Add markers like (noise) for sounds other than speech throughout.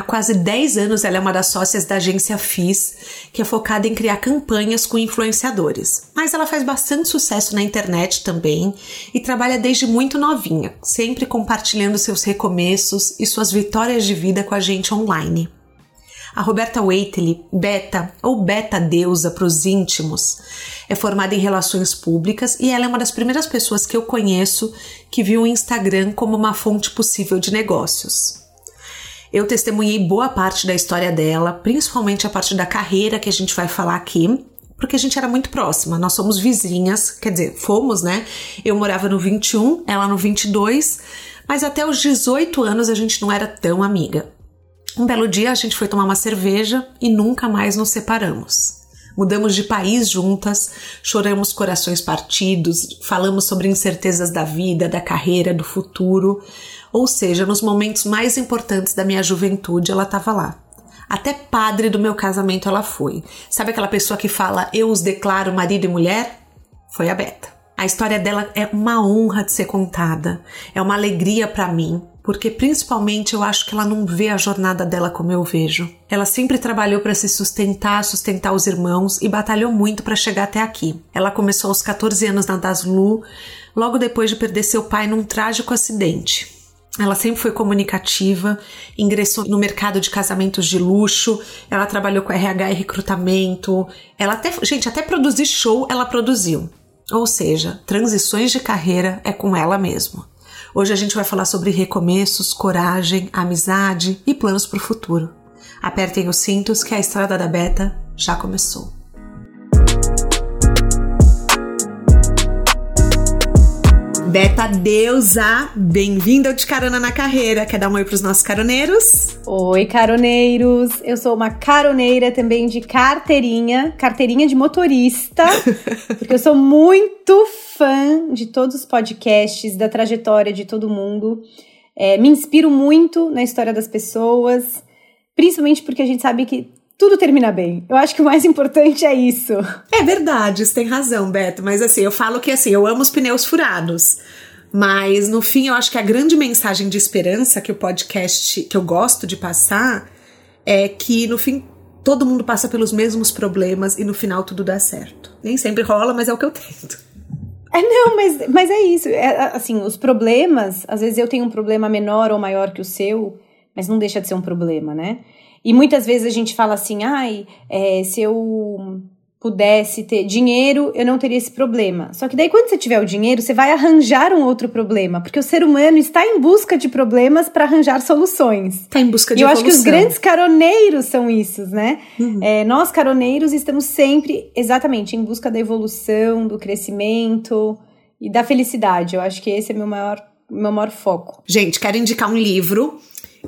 Há quase 10 anos ela é uma das sócias da agência FIS, que é focada em criar campanhas com influenciadores. Mas ela faz bastante sucesso na internet também e trabalha desde muito novinha, sempre compartilhando seus recomeços e suas vitórias de vida com a gente online. A Roberta Waitley, Beta ou Beta Deusa para os íntimos, é formada em relações públicas e ela é uma das primeiras pessoas que eu conheço que viu o Instagram como uma fonte possível de negócios. Eu testemunhei boa parte da história dela, principalmente a parte da carreira que a gente vai falar aqui, porque a gente era muito próxima. Nós somos vizinhas, quer dizer, fomos, né? Eu morava no 21, ela no 22, mas até os 18 anos a gente não era tão amiga. Um belo dia a gente foi tomar uma cerveja e nunca mais nos separamos. Mudamos de país juntas, choramos corações partidos, falamos sobre incertezas da vida, da carreira, do futuro. Ou seja, nos momentos mais importantes da minha juventude, ela estava lá. Até padre do meu casamento ela foi. Sabe aquela pessoa que fala eu os declaro marido e mulher? Foi a Beta. A história dela é uma honra de ser contada, é uma alegria para mim, porque principalmente eu acho que ela não vê a jornada dela como eu vejo. Ela sempre trabalhou para se sustentar, sustentar os irmãos e batalhou muito para chegar até aqui. Ela começou aos 14 anos na Daslu, logo depois de perder seu pai num trágico acidente. Ela sempre foi comunicativa, ingressou no mercado de casamentos de luxo, ela trabalhou com RH e recrutamento, ela até, gente, até produzir show ela produziu. Ou seja, transições de carreira é com ela mesmo. Hoje a gente vai falar sobre recomeços, coragem, amizade e planos para o futuro. Apertem os cintos que a estrada da Beta já começou. Beta Deusa, bem-vinda ao De Carona na Carreira. Quer dar um oi para os nossos caroneiros? Oi, caroneiros. Eu sou uma caroneira também de carteirinha, carteirinha de motorista, (laughs) porque eu sou muito fã de todos os podcasts, da trajetória de todo mundo. É, me inspiro muito na história das pessoas, principalmente porque a gente sabe que tudo termina bem. Eu acho que o mais importante é isso. É verdade, você tem razão, Beto. Mas assim, eu falo que assim, eu amo os pneus furados. Mas no fim, eu acho que a grande mensagem de esperança que o podcast que eu gosto de passar é que no fim todo mundo passa pelos mesmos problemas e no final tudo dá certo. Nem sempre rola, mas é o que eu tento. É, não, mas, mas é isso. É, assim, os problemas, às vezes eu tenho um problema menor ou maior que o seu, mas não deixa de ser um problema, né? E muitas vezes a gente fala assim, ai, é, se eu pudesse ter dinheiro, eu não teria esse problema. Só que daí, quando você tiver o dinheiro, você vai arranjar um outro problema, porque o ser humano está em busca de problemas para arranjar soluções. Está em busca de E eu evolução. acho que os grandes caroneiros são isso, né? Uhum. É, nós, caroneiros, estamos sempre exatamente em busca da evolução, do crescimento e da felicidade. Eu acho que esse é meu maior, meu maior foco. Gente, quero indicar um livro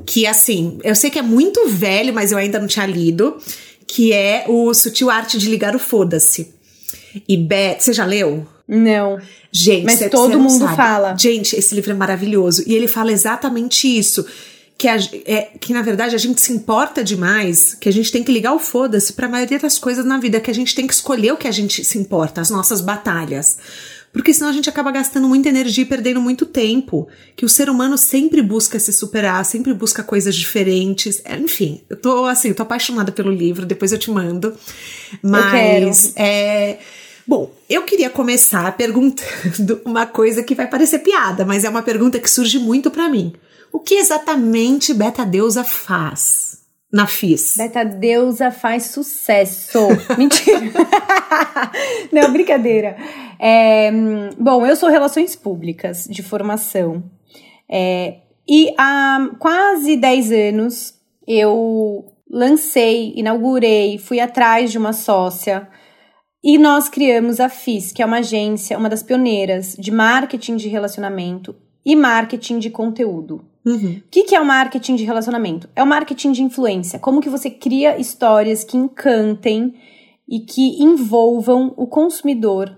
que assim, eu sei que é muito velho, mas eu ainda não tinha lido, que é o Sutil Arte de Ligar o Foda-se. E Beth, você já leu? Não. Gente, mas cê, todo cê mundo sabe. fala. Gente, esse livro é maravilhoso e ele fala exatamente isso. Que, a, é, que na verdade a gente se importa demais, que a gente tem que ligar o foda-se pra maioria das coisas na vida, que a gente tem que escolher o que a gente se importa, as nossas batalhas porque senão a gente acaba gastando muita energia e perdendo muito tempo. Que o ser humano sempre busca se superar, sempre busca coisas diferentes. É, enfim, eu tô assim, eu tô apaixonada pelo livro, depois eu te mando. Mas é. Bom, eu queria começar perguntando (laughs) uma coisa que vai parecer piada, mas é uma pergunta que surge muito para mim. O que exatamente Beta Deusa faz? Na FIS? Beta Deusa faz sucesso. (laughs) Mentira. (laughs) Não, brincadeira. É, bom, eu sou Relações Públicas de formação. É, e há quase 10 anos eu lancei, inaugurei, fui atrás de uma sócia e nós criamos a FIS, que é uma agência, uma das pioneiras de marketing de relacionamento e marketing de conteúdo. Uhum. O que, que é o marketing de relacionamento? É o marketing de influência. Como que você cria histórias que encantem e que envolvam o consumidor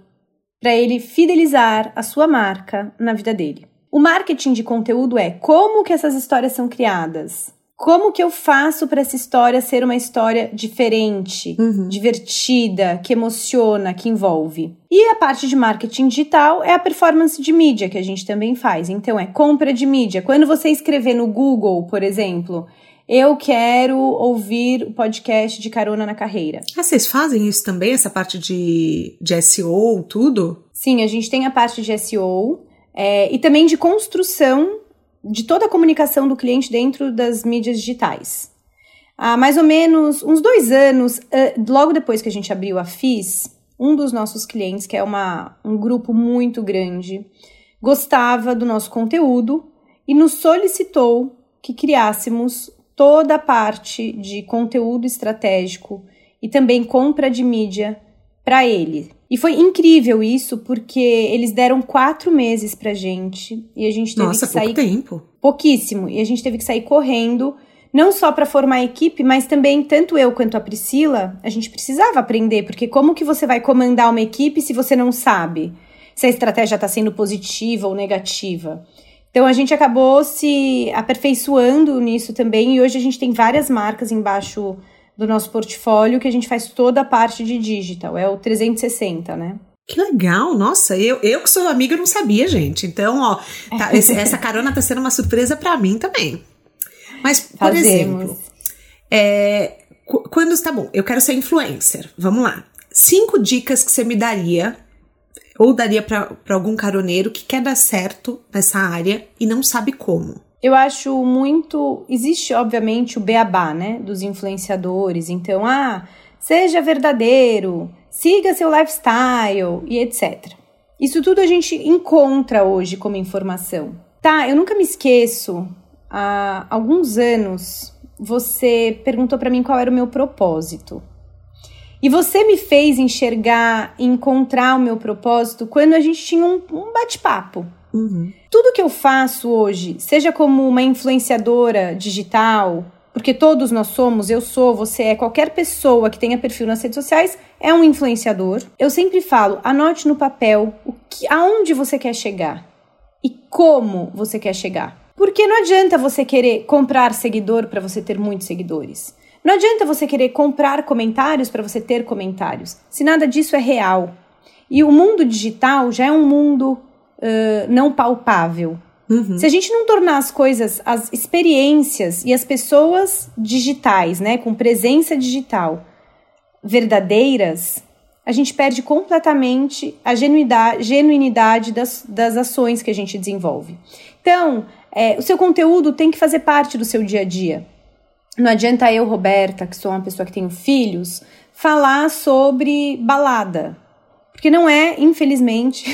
para ele fidelizar a sua marca na vida dele. O marketing de conteúdo é como que essas histórias são criadas, como que eu faço para essa história ser uma história diferente, uhum. divertida, que emociona, que envolve? E a parte de marketing digital é a performance de mídia que a gente também faz. Então é compra de mídia. Quando você escrever no Google, por exemplo, eu quero ouvir o podcast de Carona na Carreira. Ah, vocês fazem isso também, essa parte de, de SEO, tudo? Sim, a gente tem a parte de SEO é, e também de construção de toda a comunicação do cliente dentro das mídias digitais. Há mais ou menos uns dois anos, logo depois que a gente abriu a FIS, um dos nossos clientes, que é uma, um grupo muito grande, gostava do nosso conteúdo e nos solicitou que criássemos toda a parte de conteúdo estratégico e também compra de mídia para ele. E foi incrível isso, porque eles deram quatro meses pra gente e a gente teve Nossa, que sair. Pouco tempo. Pouquíssimo. E a gente teve que sair correndo, não só para formar a equipe, mas também, tanto eu quanto a Priscila, a gente precisava aprender, porque como que você vai comandar uma equipe se você não sabe se a estratégia está sendo positiva ou negativa? Então a gente acabou se aperfeiçoando nisso também e hoje a gente tem várias marcas embaixo do nosso portfólio que a gente faz toda a parte de digital, é o 360, né? Que legal, nossa, eu, eu que sou amiga não sabia, gente. Então, ó, tá, esse, (laughs) essa carona tá sendo uma surpresa para mim também. Mas, por Fazemos. exemplo, é, quando está bom, eu quero ser influencer. Vamos lá. Cinco dicas que você me daria ou daria para algum caroneiro que quer dar certo nessa área e não sabe como? Eu acho muito. Existe, obviamente, o beabá, né? Dos influenciadores. Então, ah, seja verdadeiro, siga seu lifestyle e etc. Isso tudo a gente encontra hoje como informação. Tá, eu nunca me esqueço. Há alguns anos, você perguntou para mim qual era o meu propósito. E você me fez enxergar encontrar o meu propósito quando a gente tinha um, um bate-papo. Uhum. Tudo que eu faço hoje, seja como uma influenciadora digital, porque todos nós somos, eu sou, você é, qualquer pessoa que tenha perfil nas redes sociais é um influenciador. Eu sempre falo, anote no papel o que, aonde você quer chegar e como você quer chegar. Porque não adianta você querer comprar seguidor para você ter muitos seguidores. Não adianta você querer comprar comentários para você ter comentários, se nada disso é real. E o mundo digital já é um mundo uh, não palpável. Uhum. Se a gente não tornar as coisas, as experiências e as pessoas digitais, né, com presença digital, verdadeiras, a gente perde completamente a genuidade, genuinidade das, das ações que a gente desenvolve. Então, é, o seu conteúdo tem que fazer parte do seu dia a dia. Não adianta eu, Roberta, que sou uma pessoa que tenho filhos, falar sobre balada. Porque não é, infelizmente.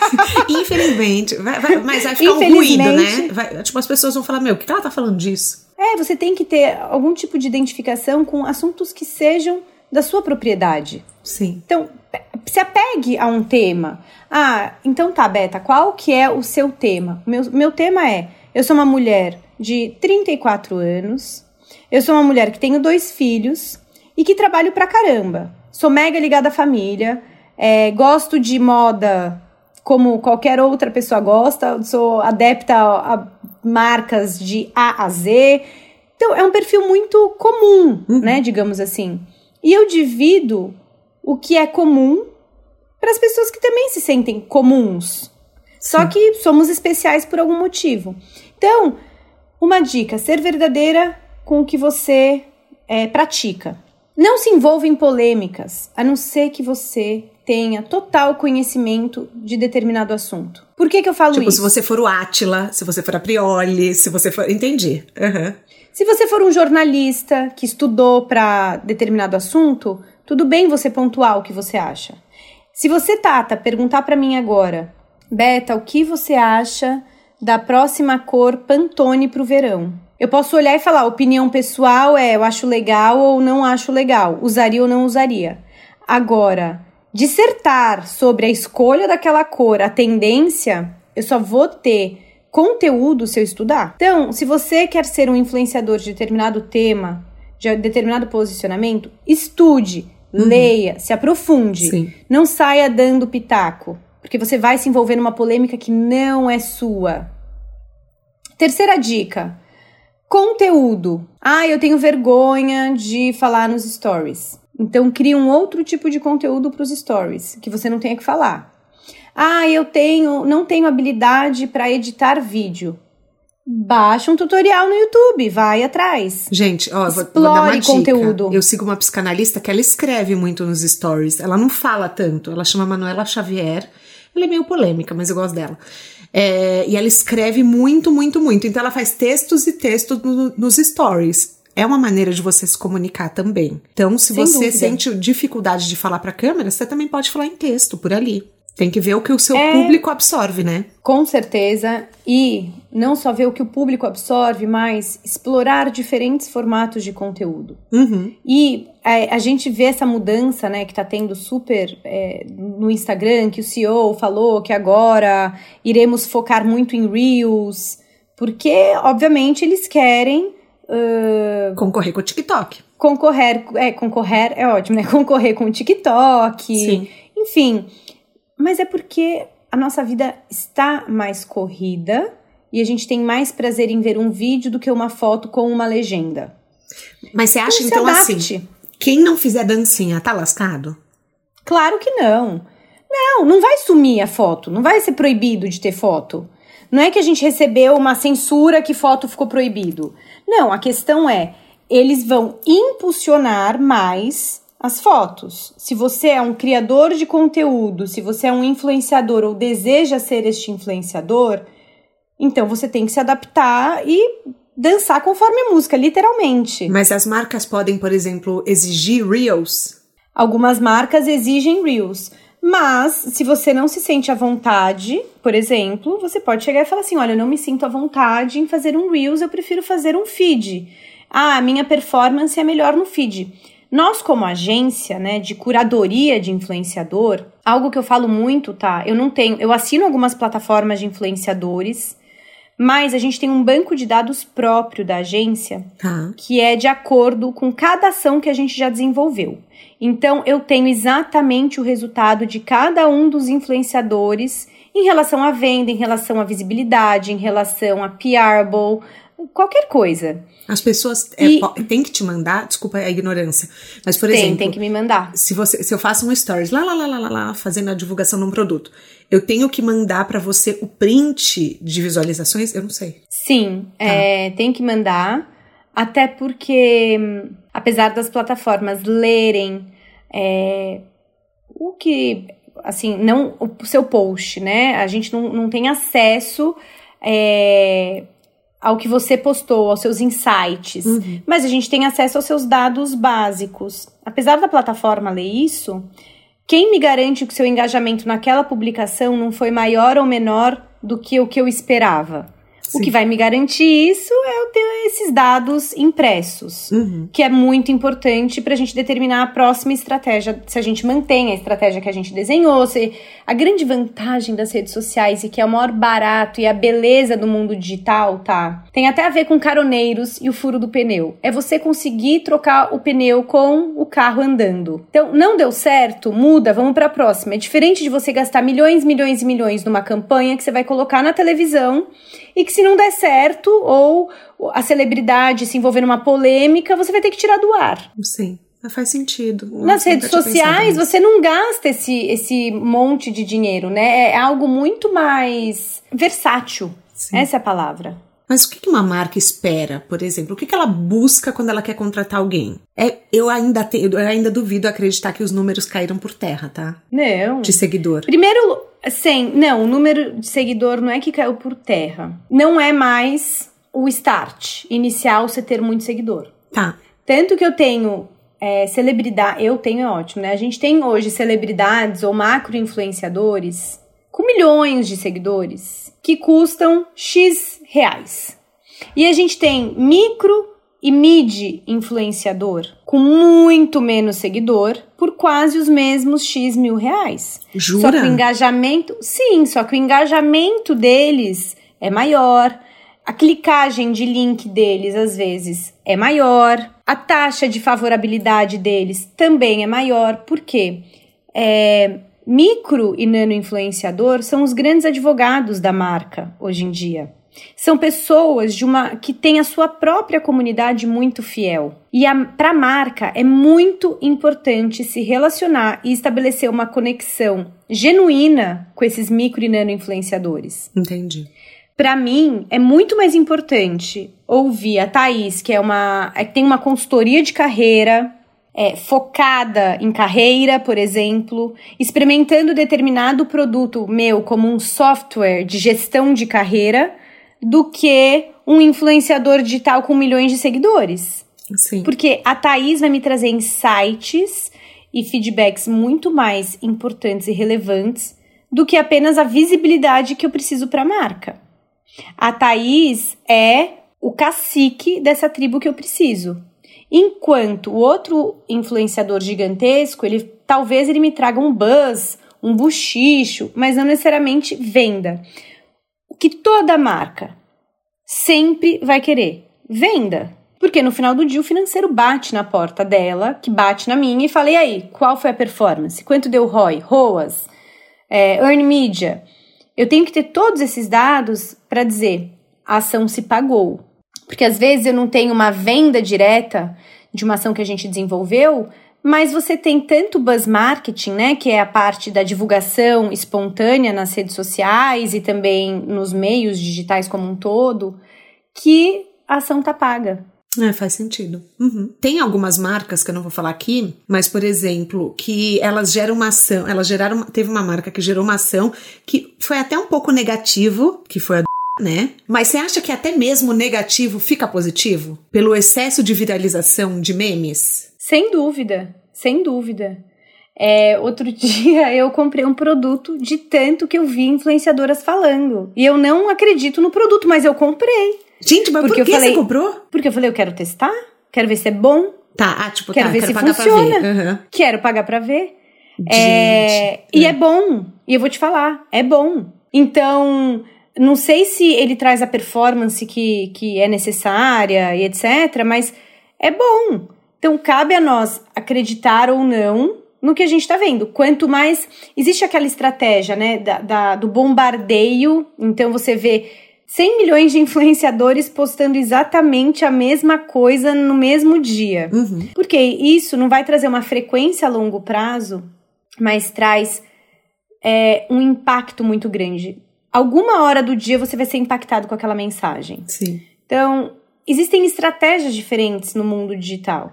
(laughs) infelizmente. Vai, vai, mas vai ficar um ruído, né? Vai, tipo, as pessoas vão falar: Meu, o que ela tá falando disso? É, você tem que ter algum tipo de identificação com assuntos que sejam da sua propriedade. Sim. Então, se apegue a um tema. Ah, então tá, Beta, qual que é o seu tema? Meu, meu tema é: eu sou uma mulher de 34 anos, eu sou uma mulher que tenho dois filhos e que trabalho pra caramba. Sou mega ligada à família, é, gosto de moda como qualquer outra pessoa gosta, sou adepta a, marcas de A a Z. Então, é um perfil muito comum, uhum. né, digamos assim. E eu divido o que é comum para as pessoas que também se sentem comuns. Sim. Só que somos especiais por algum motivo. Então, uma dica: ser verdadeira com o que você é, pratica. Não se envolva em polêmicas, a não ser que você tenha total conhecimento de determinado assunto. Por que, que eu falo tipo, isso? se você for o Átila, se você for a Prioli, se você for. Entendi. Uhum. Se você for um jornalista que estudou para determinado assunto, tudo bem você pontuar o que você acha. Se você, Tata, perguntar para mim agora, Beta, o que você acha da próxima cor Pantone para o verão? Eu posso olhar e falar, opinião pessoal é eu acho legal ou não acho legal, usaria ou não usaria. Agora, dissertar sobre a escolha daquela cor, a tendência, eu só vou ter conteúdo se eu estudar. Então, se você quer ser um influenciador de determinado tema, de determinado posicionamento, estude, Uhum. Leia, se aprofunde. Sim. Não saia dando pitaco, porque você vai se envolver numa polêmica que não é sua. Terceira dica: conteúdo. Ah, eu tenho vergonha de falar nos stories. Então crie um outro tipo de conteúdo para os stories, que você não tenha que falar. Ah, eu tenho, não tenho habilidade para editar vídeo. Baixa um tutorial no YouTube, vai atrás. Gente, ó, Explore vou, vou dar uma dica. conteúdo. Eu sigo uma psicanalista que ela escreve muito nos stories. Ela não fala tanto. Ela chama Manuela Xavier. Ela é meio polêmica, mas eu gosto dela. É, e ela escreve muito, muito, muito. Então ela faz textos e textos no, nos stories é uma maneira de você se comunicar também. Então, se Sem você dúvida. sente dificuldade de falar para a câmera, você também pode falar em texto por ali. Tem que ver o que o seu é, público absorve, né? Com certeza. E não só ver o que o público absorve, mas explorar diferentes formatos de conteúdo. Uhum. E é, a gente vê essa mudança, né, que tá tendo super é, no Instagram, que o CEO falou que agora iremos focar muito em Reels, porque, obviamente, eles querem. Uh, concorrer com o TikTok. Concorrer, é, concorrer é ótimo, né? (laughs) Concorrer com o TikTok. Sim. Enfim mas é porque a nossa vida está mais corrida e a gente tem mais prazer em ver um vídeo do que uma foto com uma legenda. Mas você acha então, então assim, quem não fizer dancinha tá lascado? Claro que não. Não, não vai sumir a foto, não vai ser proibido de ter foto. Não é que a gente recebeu uma censura que foto ficou proibido. Não, a questão é, eles vão impulsionar mais as fotos. Se você é um criador de conteúdo, se você é um influenciador ou deseja ser este influenciador, então você tem que se adaptar e dançar conforme a música, literalmente. Mas as marcas podem, por exemplo, exigir reels? Algumas marcas exigem reels. Mas, se você não se sente à vontade, por exemplo, você pode chegar e falar assim: olha, eu não me sinto à vontade em fazer um Reels, eu prefiro fazer um feed. Ah, minha performance é melhor no feed. Nós, como agência, né, de curadoria de influenciador, algo que eu falo muito, tá? Eu não tenho, eu assino algumas plataformas de influenciadores, mas a gente tem um banco de dados próprio da agência, tá. que é de acordo com cada ação que a gente já desenvolveu. Então, eu tenho exatamente o resultado de cada um dos influenciadores em relação à venda, em relação à visibilidade, em relação a PRable, qualquer coisa. As pessoas é, e... têm que te mandar, desculpa a ignorância, mas por tem, exemplo, tem que me mandar. Se você, se eu faço um stories lá, lá, lá, lá, lá, lá fazendo a divulgação de um produto, eu tenho que mandar para você o print de visualizações? Eu não sei. Sim, tá. é, tem que mandar, até porque apesar das plataformas lerem é, o que, assim, não o seu post, né? A gente não, não tem acesso é, ao que você postou, aos seus insights, uhum. mas a gente tem acesso aos seus dados básicos. Apesar da plataforma ler isso, quem me garante que o seu engajamento naquela publicação não foi maior ou menor do que o que eu esperava? Sim. O que vai me garantir isso é eu ter esses dados impressos, uhum. que é muito importante para a gente determinar a próxima estratégia, se a gente mantém a estratégia que a gente desenhou. Se, a grande vantagem das redes sociais e que é o maior barato e a beleza do mundo digital, tá? Tem até a ver com caroneiros e o furo do pneu. É você conseguir trocar o pneu com o carro andando. Então, não deu certo, muda, vamos para a próxima. É diferente de você gastar milhões, milhões e milhões numa campanha que você vai colocar na televisão e que se não der certo ou a celebridade se envolver numa polêmica, você vai ter que tirar do ar. Sim. Faz sentido. Nas redes sociais, você não gasta esse, esse monte de dinheiro, né? É algo muito mais versátil. Sim. Essa é a palavra. Mas o que uma marca espera, por exemplo? O que ela busca quando ela quer contratar alguém? É, eu ainda te, eu ainda duvido acreditar que os números caíram por terra, tá? Não. De seguidor. Primeiro, Sim, não, o número de seguidor não é que caiu por terra. Não é mais o start inicial você ter muito seguidor. Tá. Tanto que eu tenho é, celebridade, eu tenho é ótimo, né? A gente tem hoje celebridades ou macro influenciadores com milhões de seguidores que custam X reais. E a gente tem micro e mid influenciador com muito menos seguidor por quase os mesmos X mil reais. Jura? Só que o engajamento, sim, só que o engajamento deles é maior, a clicagem de link deles às vezes é maior, a taxa de favorabilidade deles também é maior, porque é, micro e nano influenciador são os grandes advogados da marca hoje em dia. São pessoas de uma que têm a sua própria comunidade muito fiel. E para a marca é muito importante se relacionar e estabelecer uma conexão genuína com esses micro e nano influenciadores. Entendi. Para mim, é muito mais importante ouvir a Thaís, que é uma é, que tem uma consultoria de carreira, é, focada em carreira, por exemplo, experimentando determinado produto meu como um software de gestão de carreira, do que um influenciador digital com milhões de seguidores. Sim. Porque a Thaís vai me trazer insights e feedbacks muito mais importantes e relevantes do que apenas a visibilidade que eu preciso para a marca. A Thaís é o cacique dessa tribo que eu preciso. Enquanto o outro influenciador gigantesco, ele talvez ele me traga um buzz, um buchicho, mas não necessariamente venda. O que toda marca sempre vai querer? Venda. Porque no final do dia o financeiro bate na porta dela, que bate na minha, e fala: e aí, qual foi a performance? Quanto deu ROI? ROAS? É, earn Media? Eu tenho que ter todos esses dados para dizer a ação se pagou. Porque às vezes eu não tenho uma venda direta de uma ação que a gente desenvolveu, mas você tem tanto buzz marketing, né, que é a parte da divulgação espontânea nas redes sociais e também nos meios digitais como um todo, que a ação tá paga. É, faz sentido. Uhum. Tem algumas marcas que eu não vou falar aqui, mas, por exemplo, que elas geram uma ação, elas geraram, teve uma marca que gerou uma ação que foi até um pouco negativo, que foi a né? Mas você acha que até mesmo negativo fica positivo? Pelo excesso de viralização de memes? Sem dúvida, sem dúvida. É, outro (laughs) dia eu comprei um produto de tanto que eu vi influenciadoras falando. E eu não acredito no produto, mas eu comprei. Gente, mas porque por que falei, você comprou? Porque eu falei, eu quero testar, quero ver se é bom. Tá, ah, tipo, quero tá, ver quero se pagar funciona. Pra ver. Uhum. Quero pagar pra ver. É, e é bom. E eu vou te falar, é bom. Então, não sei se ele traz a performance que, que é necessária e etc., mas é bom. Então, cabe a nós acreditar ou não no que a gente está vendo. Quanto mais. Existe aquela estratégia, né, da, da, do bombardeio. Então, você vê 100 milhões de (laughs) influenciadores postando exatamente a mesma coisa no mesmo dia. Uhum. Porque isso não vai trazer uma frequência a longo prazo, mas traz é, um impacto muito grande alguma hora do dia você vai ser impactado com aquela mensagem. Sim. Então, existem estratégias diferentes no mundo digital.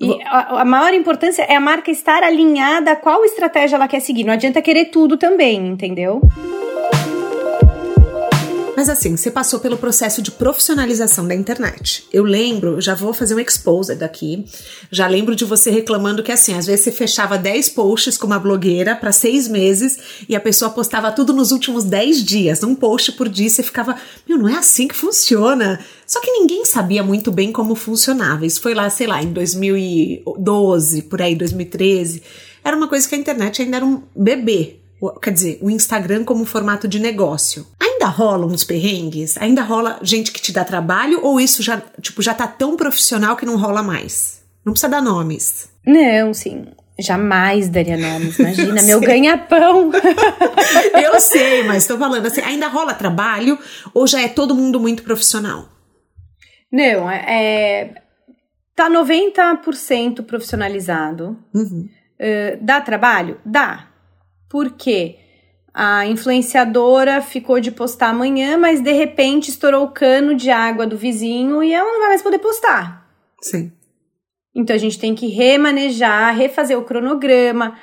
E a, a, maior importância é a marca estar alinhada a qual estratégia ela quer seguir. Não adianta querer tudo também, entendeu? Mas assim, você passou pelo processo de profissionalização da internet. Eu lembro, já vou fazer um exposer daqui. Já lembro de você reclamando que assim, às vezes você fechava 10 posts com uma blogueira para seis meses e a pessoa postava tudo nos últimos 10 dias, um post por dia, você ficava, meu, não é assim que funciona. Só que ninguém sabia muito bem como funcionava. Isso foi lá, sei lá, em 2012, por aí, 2013. Era uma coisa que a internet ainda era um bebê quer dizer, o Instagram como formato de negócio. Ainda rola uns perrengues? Ainda rola gente que te dá trabalho ou isso já, tipo, já tá tão profissional que não rola mais? Não precisa dar nomes. Não, sim. Jamais daria nomes, (laughs) imagina, meu ganha-pão. (laughs) Eu sei, mas tô falando assim, ainda rola trabalho ou já é todo mundo muito profissional? Não, é. é tá 90% profissionalizado. Uhum. Uh, dá trabalho? Dá. Por quê? A influenciadora ficou de postar amanhã, mas de repente estourou o cano de água do vizinho e ela não vai mais poder postar. Sim. Então a gente tem que remanejar, refazer o cronograma.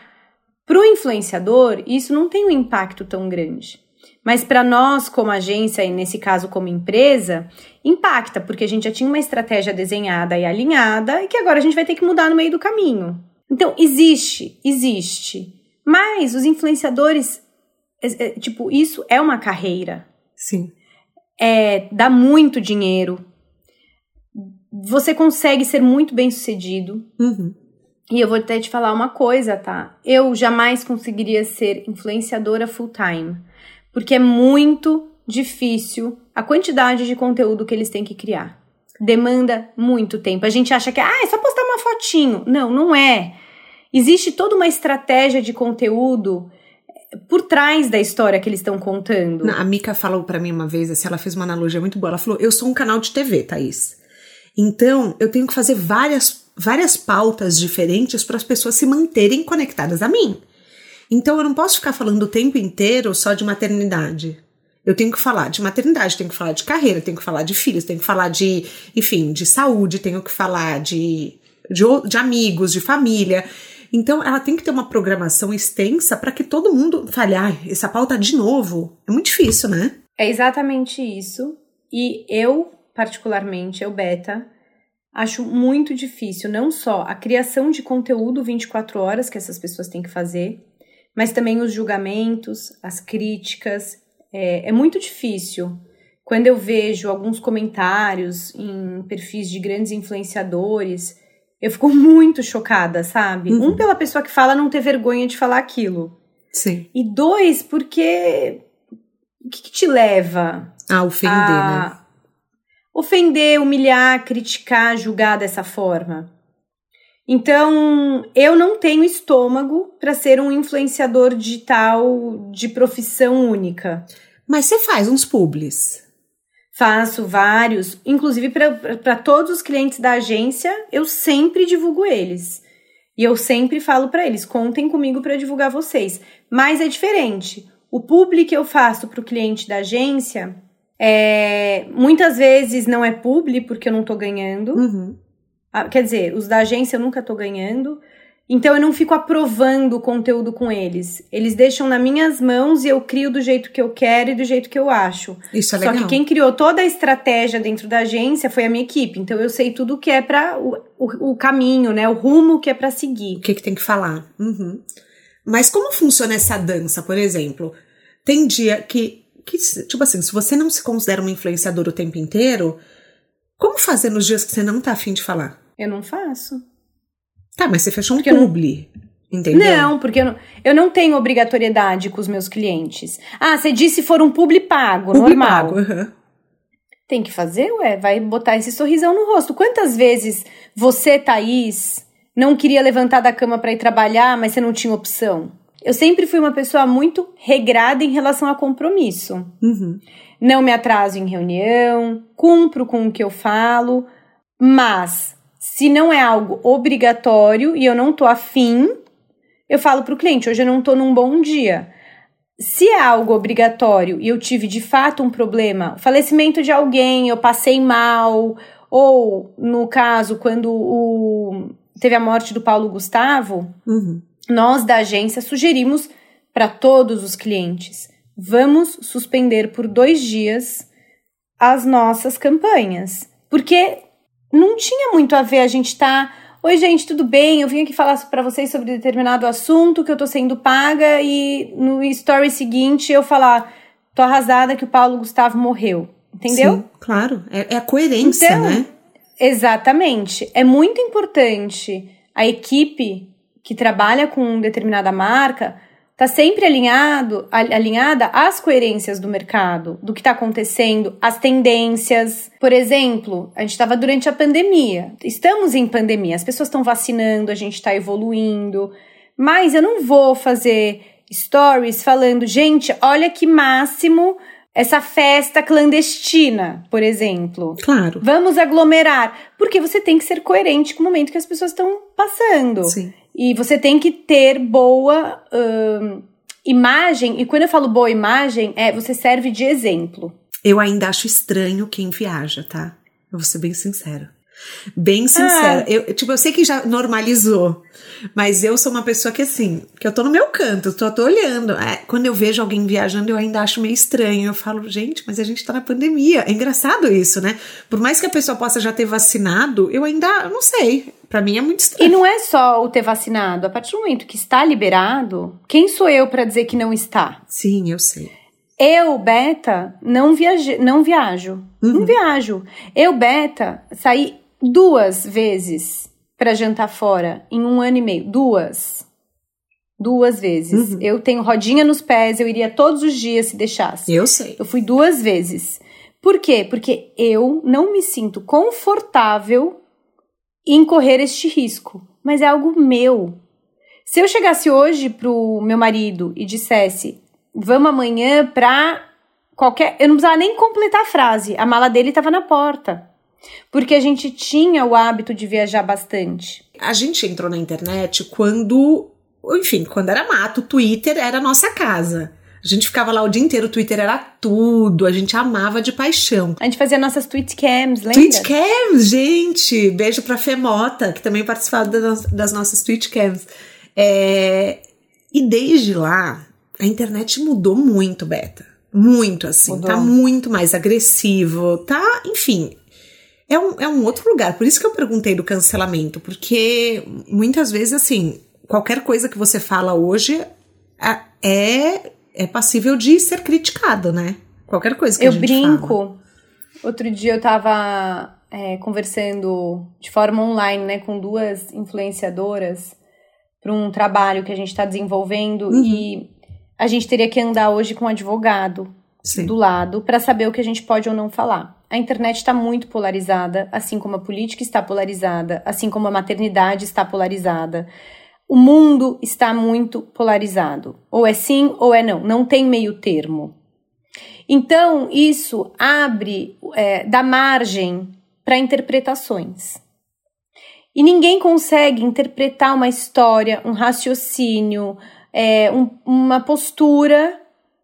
Para o influenciador, isso não tem um impacto tão grande. Mas para nós, como agência, e nesse caso como empresa, impacta, porque a gente já tinha uma estratégia desenhada e alinhada e que agora a gente vai ter que mudar no meio do caminho. Então, existe, existe mas os influenciadores, é, é, tipo, isso é uma carreira. Sim. É, dá muito dinheiro. Você consegue ser muito bem sucedido. Uhum. E eu vou até te falar uma coisa, tá? Eu jamais conseguiria ser influenciadora full time. Porque é muito difícil a quantidade de conteúdo que eles têm que criar. demanda muito tempo. A gente acha que ah, é só postar uma fotinho. Não, não é. Existe toda uma estratégia de conteúdo eh, por trás da história que eles estão contando. A Mika falou para mim uma vez, assim, ela fez uma analogia muito boa. Ela falou: Eu sou um canal de TV, Thaís. Então, eu tenho que fazer várias, várias pautas diferentes para as pessoas se manterem conectadas a mim. Então, eu não posso ficar falando o tempo inteiro só de maternidade. Eu tenho que falar de maternidade, tenho que falar de carreira, tenho que falar de filhos, tenho que falar de, enfim, de saúde, tenho que falar de, de, de amigos, de família. Então, ela tem que ter uma programação extensa para que todo mundo fale, ah, essa pauta de novo. É muito difícil, né? É exatamente isso. E eu, particularmente, eu, Beta, acho muito difícil não só a criação de conteúdo 24 horas que essas pessoas têm que fazer, mas também os julgamentos, as críticas é, é muito difícil. Quando eu vejo alguns comentários em perfis de grandes influenciadores, eu fico muito chocada, sabe? Uhum. Um, pela pessoa que fala não ter vergonha de falar aquilo. Sim. E dois, porque. O que, que te leva a ofender, a... né? Ofender, humilhar, criticar, julgar dessa forma. Então, eu não tenho estômago para ser um influenciador digital de profissão única. Mas você faz uns publis. Faço vários, inclusive para todos os clientes da agência, eu sempre divulgo eles. E eu sempre falo para eles: contem comigo para divulgar vocês. Mas é diferente. O publi que eu faço para o cliente da agência é, muitas vezes não é publi porque eu não estou ganhando. Uhum. Ah, quer dizer, os da agência eu nunca estou ganhando. Então eu não fico aprovando o conteúdo com eles. Eles deixam nas minhas mãos e eu crio do jeito que eu quero e do jeito que eu acho. Isso é legal. Só que quem criou toda a estratégia dentro da agência foi a minha equipe. Então eu sei tudo o que é para o, o, o, caminho, né? O rumo que é para seguir. O que, que tem que falar. Uhum. Mas como funciona essa dança, por exemplo? Tem dia que, que, tipo assim, se você não se considera uma influenciadora o tempo inteiro, como fazer nos dias que você não tá afim de falar? Eu não faço. Tá, mas você fechou um porque publi. Não... Entendeu? Não, porque eu não, eu não tenho obrigatoriedade com os meus clientes. Ah, você disse se for um publi pago, publi normal. Pago, uhum. Tem que fazer, ué, vai botar esse sorrisão no rosto. Quantas vezes você, Thaís, não queria levantar da cama para ir trabalhar, mas você não tinha opção? Eu sempre fui uma pessoa muito regrada em relação a compromisso. Uhum. Não me atraso em reunião, cumpro com o que eu falo, mas se não é algo obrigatório e eu não tô afim, eu falo pro cliente, hoje eu não tô num bom dia. Se é algo obrigatório e eu tive de fato um problema, falecimento de alguém, eu passei mal, ou no caso, quando o, teve a morte do Paulo Gustavo, uhum. nós da agência sugerimos para todos os clientes: vamos suspender por dois dias as nossas campanhas. Porque não tinha muito a ver a gente estar. Tá, Oi, gente, tudo bem? Eu vim aqui falar para vocês sobre determinado assunto que eu tô sendo paga e no story seguinte eu falar, tô arrasada que o Paulo Gustavo morreu. Entendeu? Sim, claro. É, é a coerência, então, né? Exatamente. É muito importante a equipe que trabalha com determinada marca está sempre alinhado, alinhada às coerências do mercado, do que está acontecendo, às tendências. Por exemplo, a gente estava durante a pandemia. Estamos em pandemia, as pessoas estão vacinando, a gente está evoluindo. Mas eu não vou fazer stories falando, gente, olha que máximo essa festa clandestina, por exemplo. Claro. Vamos aglomerar. Porque você tem que ser coerente com o momento que as pessoas estão passando. Sim. E você tem que ter boa uh, imagem. E quando eu falo boa imagem, é você serve de exemplo. Eu ainda acho estranho quem viaja, tá? Eu vou ser bem sincera. Bem sincera. Ah. Eu, tipo, eu sei que já normalizou, mas eu sou uma pessoa que, assim, que eu tô no meu canto, tô, tô olhando. É, quando eu vejo alguém viajando, eu ainda acho meio estranho. Eu falo, gente, mas a gente tá na pandemia. É engraçado isso, né? Por mais que a pessoa possa já ter vacinado, eu ainda, eu não sei. Para mim é muito estranho. E não é só o ter vacinado. A partir do momento que está liberado, quem sou eu para dizer que não está? Sim, eu sei. Eu, Beta, não, viaje, não viajo. Uhum. Não viajo. Eu, Beta, saí duas vezes para jantar fora em um ano e meio. Duas. Duas vezes. Uhum. Eu tenho rodinha nos pés, eu iria todos os dias se deixasse. Eu sei. Eu fui duas vezes. Por quê? Porque eu não me sinto confortável em correr este risco, mas é algo meu. Se eu chegasse hoje pro meu marido e dissesse, vamos amanhã pra qualquer. Eu não precisava nem completar a frase, a mala dele estava na porta. Porque a gente tinha o hábito de viajar bastante. A gente entrou na internet quando, enfim, quando era mato, o Twitter era a nossa casa. A gente ficava lá o dia inteiro, o Twitter era tudo, a gente amava de paixão. A gente fazia nossas tweetcams, lembra? Tweetcams, gente! Beijo pra Femota, que também participava das nossas tweetcams. É... E desde lá, a internet mudou muito, Beta. Muito, assim. Mudou. Tá muito mais agressivo, tá, enfim. É um, é um outro lugar. Por isso que eu perguntei do cancelamento, porque muitas vezes, assim, qualquer coisa que você fala hoje é é passível de ser criticado, né? Qualquer coisa que eu a gente brinco. Fala. Outro dia eu tava é, conversando de forma online, né, com duas influenciadoras para um trabalho que a gente está desenvolvendo uhum. e a gente teria que andar hoje com um advogado Sim. do lado para saber o que a gente pode ou não falar. A internet está muito polarizada, assim como a política está polarizada, assim como a maternidade está polarizada. O mundo está muito polarizado. Ou é sim ou é não. Não tem meio termo. Então, isso abre, é, dá margem para interpretações. E ninguém consegue interpretar uma história, um raciocínio, é, um, uma postura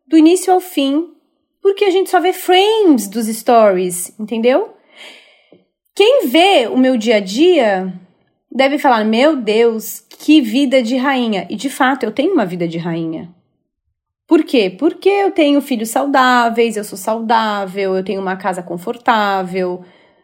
do início ao fim, porque a gente só vê frames dos stories, entendeu? Quem vê o meu dia a dia deve falar: Meu Deus, que vida de rainha. E de fato, eu tenho uma vida de rainha. Por quê? Porque eu tenho filhos saudáveis, eu sou saudável, eu tenho uma casa confortável,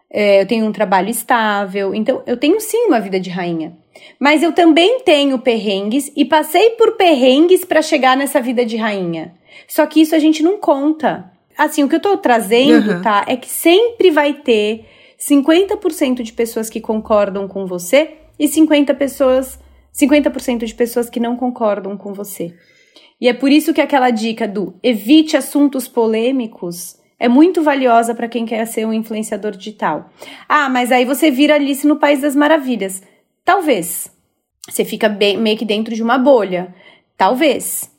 é, eu tenho um trabalho estável. Então, eu tenho sim uma vida de rainha. Mas eu também tenho perrengues e passei por perrengues para chegar nessa vida de rainha. Só que isso a gente não conta. Assim, o que eu tô trazendo, uhum. tá? É que sempre vai ter 50% de pessoas que concordam com você e 50 pessoas 50% de pessoas que não concordam com você. E é por isso que aquela dica do evite assuntos polêmicos é muito valiosa para quem quer ser um influenciador digital. Ah, mas aí você vira Alice no País das Maravilhas. Talvez. Você fica bem, meio que dentro de uma bolha. Talvez.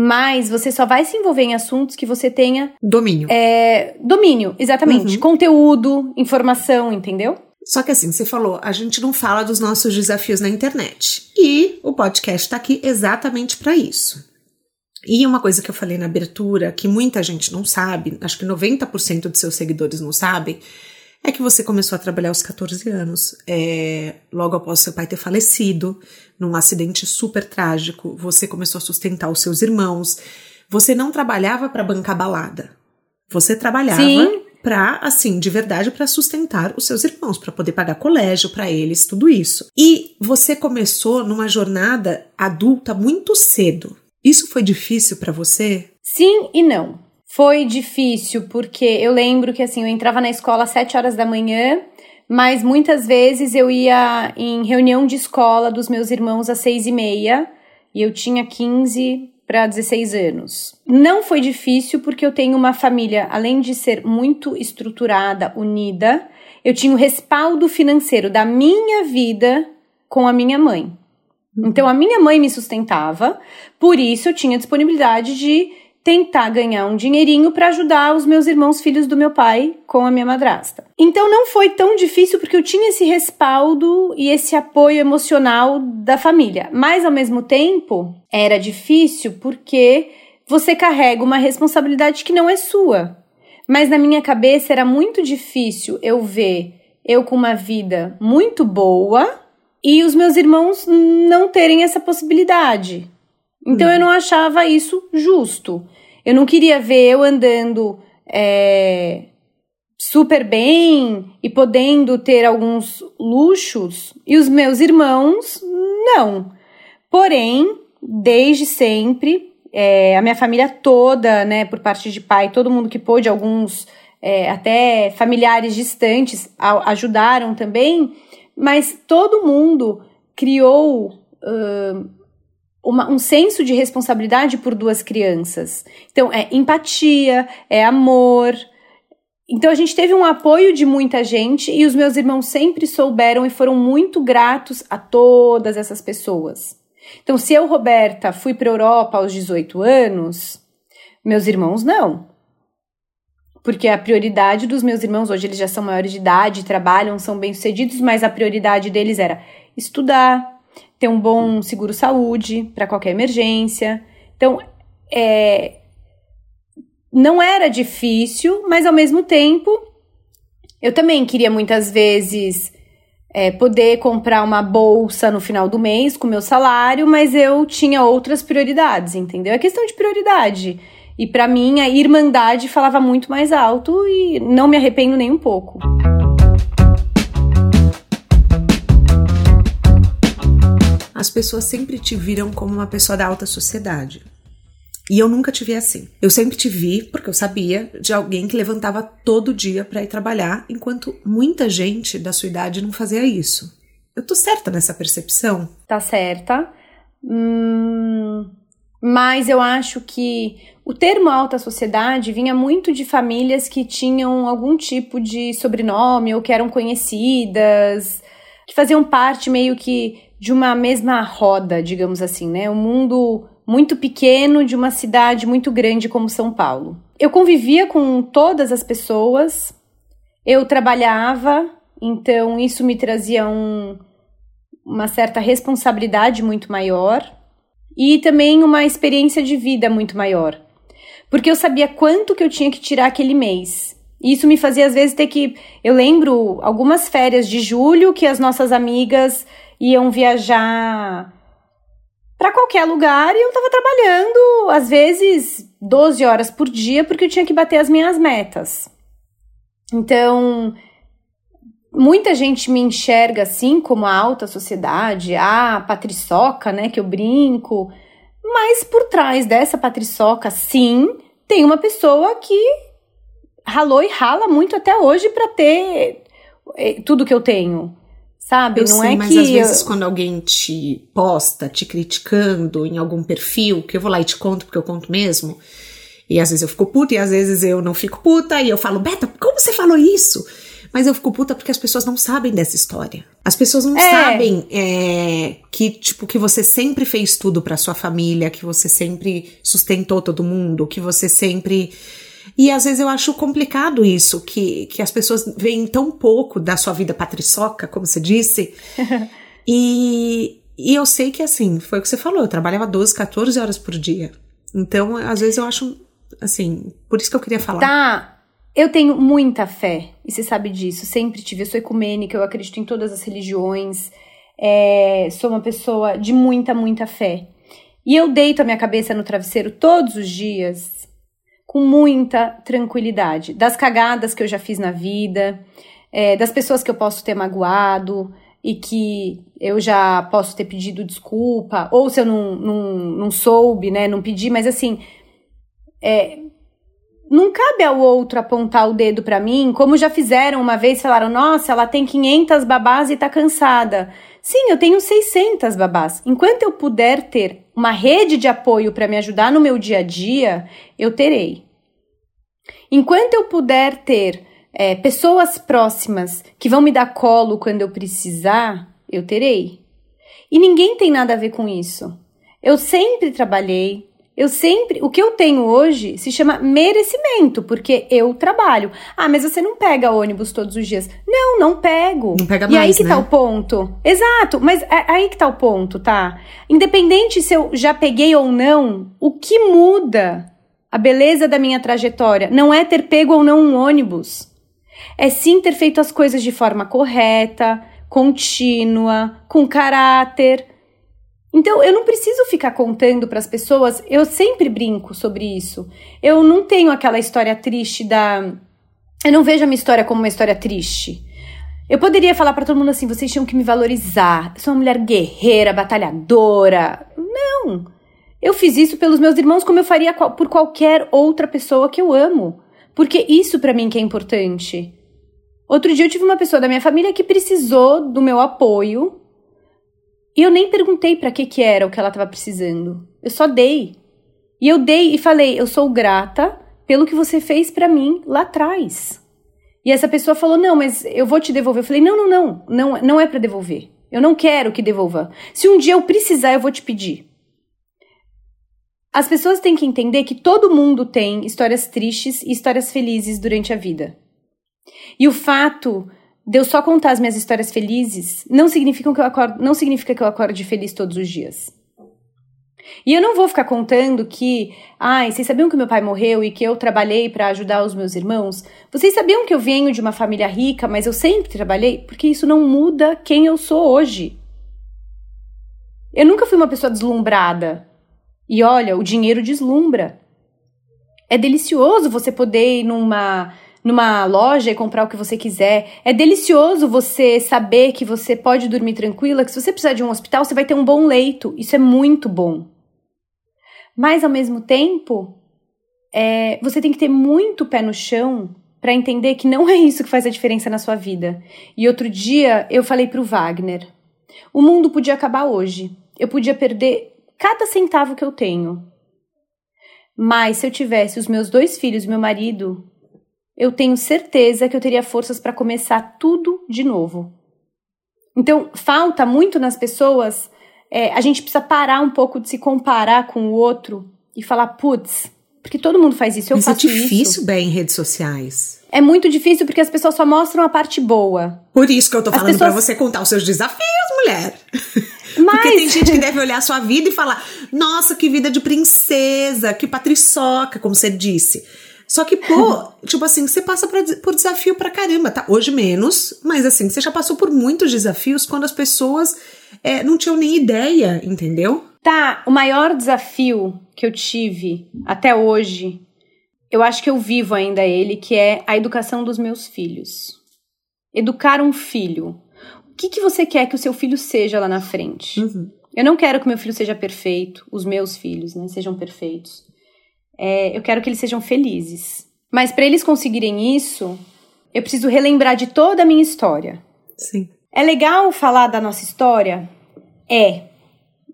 Mas você só vai se envolver em assuntos que você tenha. Domínio. É, domínio, exatamente. Uhum. Conteúdo, informação, entendeu? Só que assim, você falou, a gente não fala dos nossos desafios na internet. E o podcast está aqui exatamente para isso. E uma coisa que eu falei na abertura, que muita gente não sabe, acho que 90% de seus seguidores não sabem, é que você começou a trabalhar aos 14 anos, é, logo após seu pai ter falecido, num acidente super trágico. Você começou a sustentar os seus irmãos. Você não trabalhava para bancar balada. Você trabalhava para assim, de verdade, para sustentar os seus irmãos, para poder pagar colégio para eles, tudo isso. E você começou numa jornada adulta muito cedo. Isso foi difícil para você? Sim e não. Foi difícil porque eu lembro que assim, eu entrava na escola às 7 horas da manhã, mas muitas vezes eu ia em reunião de escola dos meus irmãos às seis e meia e eu tinha 15 para 16 anos. Não foi difícil porque eu tenho uma família, além de ser muito estruturada, unida, eu tinha o respaldo financeiro da minha vida com a minha mãe. Então a minha mãe me sustentava, por isso eu tinha disponibilidade de tentar ganhar um dinheirinho para ajudar os meus irmãos filhos do meu pai com a minha madrasta. Então não foi tão difícil porque eu tinha esse respaldo e esse apoio emocional da família. Mas ao mesmo tempo, era difícil porque você carrega uma responsabilidade que não é sua. Mas na minha cabeça era muito difícil eu ver eu com uma vida muito boa e os meus irmãos não terem essa possibilidade. Então uhum. eu não achava isso justo. Eu não queria ver eu andando é, super bem e podendo ter alguns luxos e os meus irmãos não. Porém, desde sempre, é, a minha família toda, né, por parte de pai, todo mundo que pôde, alguns é, até familiares distantes a, ajudaram também, mas todo mundo criou uh, uma, um senso de responsabilidade por duas crianças. Então, é empatia, é amor. Então a gente teve um apoio de muita gente e os meus irmãos sempre souberam e foram muito gratos a todas essas pessoas. Então, se eu, Roberta, fui para a Europa aos 18 anos, meus irmãos não. Porque a prioridade dos meus irmãos, hoje eles já são maiores de idade, trabalham, são bem-sucedidos, mas a prioridade deles era estudar, ter um bom seguro-saúde para qualquer emergência. Então, é, não era difícil, mas ao mesmo tempo eu também queria muitas vezes é, poder comprar uma bolsa no final do mês com meu salário, mas eu tinha outras prioridades, entendeu? É questão de prioridade. E para mim a irmandade falava muito mais alto e não me arrependo nem um pouco. As pessoas sempre te viram como uma pessoa da alta sociedade. E eu nunca te vi assim. Eu sempre te vi porque eu sabia de alguém que levantava todo dia para ir trabalhar, enquanto muita gente da sua idade não fazia isso. Eu tô certa nessa percepção? Tá certa. Hum, mas eu acho que o termo alta sociedade vinha muito de famílias que tinham algum tipo de sobrenome ou que eram conhecidas, que faziam parte meio que de uma mesma roda, digamos assim, né? O mundo muito pequeno de uma cidade muito grande como São Paulo. Eu convivia com todas as pessoas, eu trabalhava, então isso me trazia um, uma certa responsabilidade muito maior e também uma experiência de vida muito maior. Porque eu sabia quanto que eu tinha que tirar aquele mês. Isso me fazia às vezes ter que. Eu lembro algumas férias de julho que as nossas amigas iam viajar para qualquer lugar e eu estava trabalhando, às vezes, 12 horas por dia, porque eu tinha que bater as minhas metas. Então, muita gente me enxerga assim como a alta sociedade, a patriçoca, né, que eu brinco, mas por trás dessa patriçoca, sim, tem uma pessoa que ralou e rala muito até hoje para ter eh, tudo que eu tenho. Sabe? Eu não sei, é mas que às vezes quando alguém te posta, te criticando em algum perfil, que eu vou lá e te conto porque eu conto mesmo, e às vezes eu fico puta e às vezes eu não fico puta e eu falo, Beta, como você falou isso? Mas eu fico puta porque as pessoas não sabem dessa história. As pessoas não é. sabem é, que, tipo, que você sempre fez tudo para sua família, que você sempre sustentou todo mundo, que você sempre e às vezes eu acho complicado isso, que, que as pessoas veem tão pouco da sua vida patriçoca, como você disse. (laughs) e, e eu sei que assim, foi o que você falou, eu trabalhava 12, 14 horas por dia. Então, às vezes eu acho, assim, por isso que eu queria falar. Tá. Eu tenho muita fé, e você sabe disso. Sempre tive, eu sou ecumênica, eu acredito em todas as religiões. É, sou uma pessoa de muita, muita fé. E eu deito a minha cabeça no travesseiro todos os dias com muita tranquilidade. Das cagadas que eu já fiz na vida, é, das pessoas que eu posso ter magoado e que eu já posso ter pedido desculpa, ou se eu não, não, não soube, né, não pedi, mas assim, é, não cabe ao outro apontar o dedo para mim, como já fizeram uma vez, falaram, nossa, ela tem 500 babás e tá cansada. Sim, eu tenho 600 babás. Enquanto eu puder ter uma rede de apoio para me ajudar no meu dia a dia, eu terei. Enquanto eu puder ter é, pessoas próximas que vão me dar colo quando eu precisar, eu terei. E ninguém tem nada a ver com isso. Eu sempre trabalhei, eu sempre. O que eu tenho hoje se chama merecimento, porque eu trabalho. Ah, mas você não pega ônibus todos os dias. Não, não pego. Não pega e mais. E aí que né? tá o ponto. Exato, mas é aí que tá o ponto, tá? Independente se eu já peguei ou não, o que muda a beleza da minha trajetória não é ter pego ou não um ônibus. É sim ter feito as coisas de forma correta, contínua, com caráter então, eu não preciso ficar contando para as pessoas, eu sempre brinco sobre isso. Eu não tenho aquela história triste da. Eu não vejo a minha história como uma história triste. Eu poderia falar para todo mundo assim: vocês tinham que me valorizar. Eu sou uma mulher guerreira, batalhadora. Não! Eu fiz isso pelos meus irmãos como eu faria por qualquer outra pessoa que eu amo. Porque isso para mim que é importante. Outro dia eu tive uma pessoa da minha família que precisou do meu apoio e eu nem perguntei para que que era o que ela estava precisando. Eu só dei. E eu dei e falei: "Eu sou grata pelo que você fez para mim lá atrás". E essa pessoa falou: "Não, mas eu vou te devolver". Eu falei: "Não, não, não, não, não é para devolver. Eu não quero que devolva. Se um dia eu precisar, eu vou te pedir". As pessoas têm que entender que todo mundo tem histórias tristes e histórias felizes durante a vida. E o fato de eu só contar as minhas histórias felizes não significa que eu acorde, não significa que eu acorde feliz todos os dias. E eu não vou ficar contando que, ai, vocês sabiam que meu pai morreu e que eu trabalhei para ajudar os meus irmãos? Vocês sabiam que eu venho de uma família rica, mas eu sempre trabalhei? Porque isso não muda quem eu sou hoje. Eu nunca fui uma pessoa deslumbrada. E olha, o dinheiro deslumbra. É delicioso você poder ir numa numa loja e comprar o que você quiser. É delicioso você saber que você pode dormir tranquila, que se você precisar de um hospital, você vai ter um bom leito. Isso é muito bom. Mas ao mesmo tempo, é, você tem que ter muito pé no chão para entender que não (laughs) é isso que faz a diferença na sua vida. E outro dia eu falei para o Wagner: o mundo podia acabar hoje. Eu podia perder cada centavo que eu tenho. Mas se eu tivesse os meus dois filhos e meu marido, eu tenho certeza que eu teria forças para começar tudo de novo. Então, falta muito nas pessoas é, a gente precisa parar um pouco de se comparar com o outro e falar, putz, porque todo mundo faz isso, eu Mas faço é difícil isso. bem em redes sociais. É muito difícil porque as pessoas só mostram a parte boa. Por isso que eu tô As falando pessoas- pra você contar os seus desafios, mulher. (laughs) Mas Porque tem gente que deve olhar a sua vida e falar: Nossa, que vida de princesa, que patriçoca, como você disse. Só que, pô, tipo assim, você passa por, por desafio pra caramba, tá? Hoje menos, mas assim, você já passou por muitos desafios quando as pessoas é, não tinham nem ideia, entendeu? tá, o maior desafio que eu tive até hoje, eu acho que eu vivo ainda ele, que é a educação dos meus filhos. Educar um filho. O que, que você quer que o seu filho seja lá na frente? Uhum. Eu não quero que meu filho seja perfeito, os meus filhos, né, sejam perfeitos. É, eu quero que eles sejam felizes. Mas para eles conseguirem isso, eu preciso relembrar de toda a minha história. Sim. É legal falar da nossa história? É.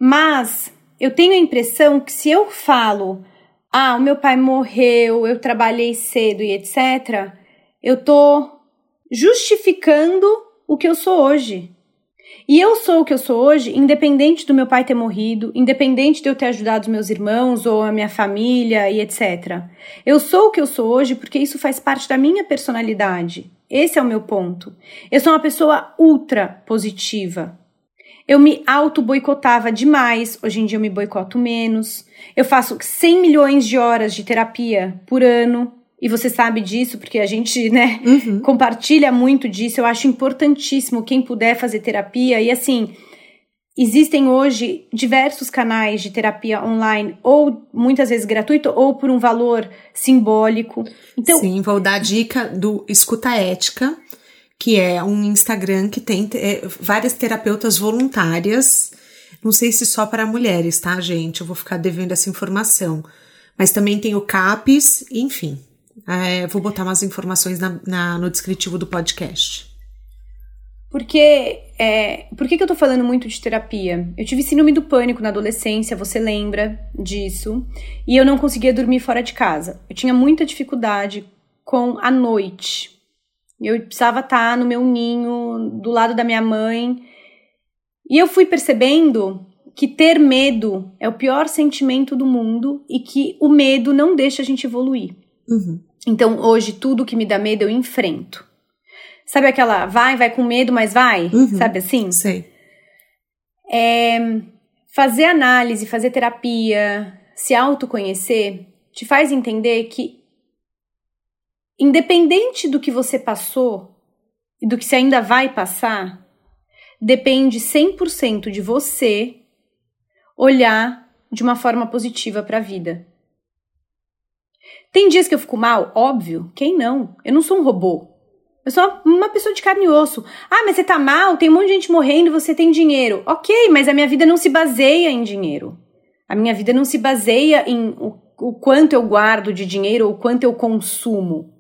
Mas eu tenho a impressão que se eu falo, ah, o meu pai morreu, eu trabalhei cedo e etc., eu tô justificando o que eu sou hoje. E eu sou o que eu sou hoje, independente do meu pai ter morrido, independente de eu ter ajudado os meus irmãos ou a minha família e etc. Eu sou o que eu sou hoje porque isso faz parte da minha personalidade. Esse é o meu ponto. Eu sou uma pessoa ultra positiva. Eu me auto-boicotava demais, hoje em dia eu me boicoto menos. Eu faço 100 milhões de horas de terapia por ano, e você sabe disso porque a gente, né, Uhum. compartilha muito disso. Eu acho importantíssimo quem puder fazer terapia. E assim, existem hoje diversos canais de terapia online, ou muitas vezes gratuito, ou por um valor simbólico. Então, Sim, vou dar a dica do Escuta Ética, que é um Instagram que tem é, várias terapeutas voluntárias. Não sei se só para mulheres, tá, gente? Eu vou ficar devendo essa informação. Mas também tem o CAPES, enfim. É, vou botar umas informações na- na- no descritivo do podcast. Porque, é, por que, que eu tô falando muito de terapia? Eu tive síndrome do pânico na adolescência, você lembra disso? E eu não conseguia dormir fora de casa. Eu tinha muita dificuldade com a noite. Eu precisava estar no meu ninho, do lado da minha mãe. E eu fui percebendo que ter medo é o pior sentimento do mundo e que o medo não deixa a gente evoluir. Uhum. Então, hoje, tudo que me dá medo eu enfrento. Sabe aquela vai, vai com medo, mas vai? Uhum. Sabe assim? Sei. É, fazer análise, fazer terapia, se autoconhecer, te faz entender que, independente do que você passou e do que você ainda vai passar, depende 100% de você olhar de uma forma positiva para a vida. Tem dias que eu fico mal? Óbvio. Quem não? Eu não sou um robô. Eu sou uma pessoa de carne e osso. Ah, mas você tá mal, tem um monte de gente morrendo você tem dinheiro. Ok, mas a minha vida não se baseia em dinheiro. A minha vida não se baseia em o, o quanto eu guardo de dinheiro ou o quanto eu consumo.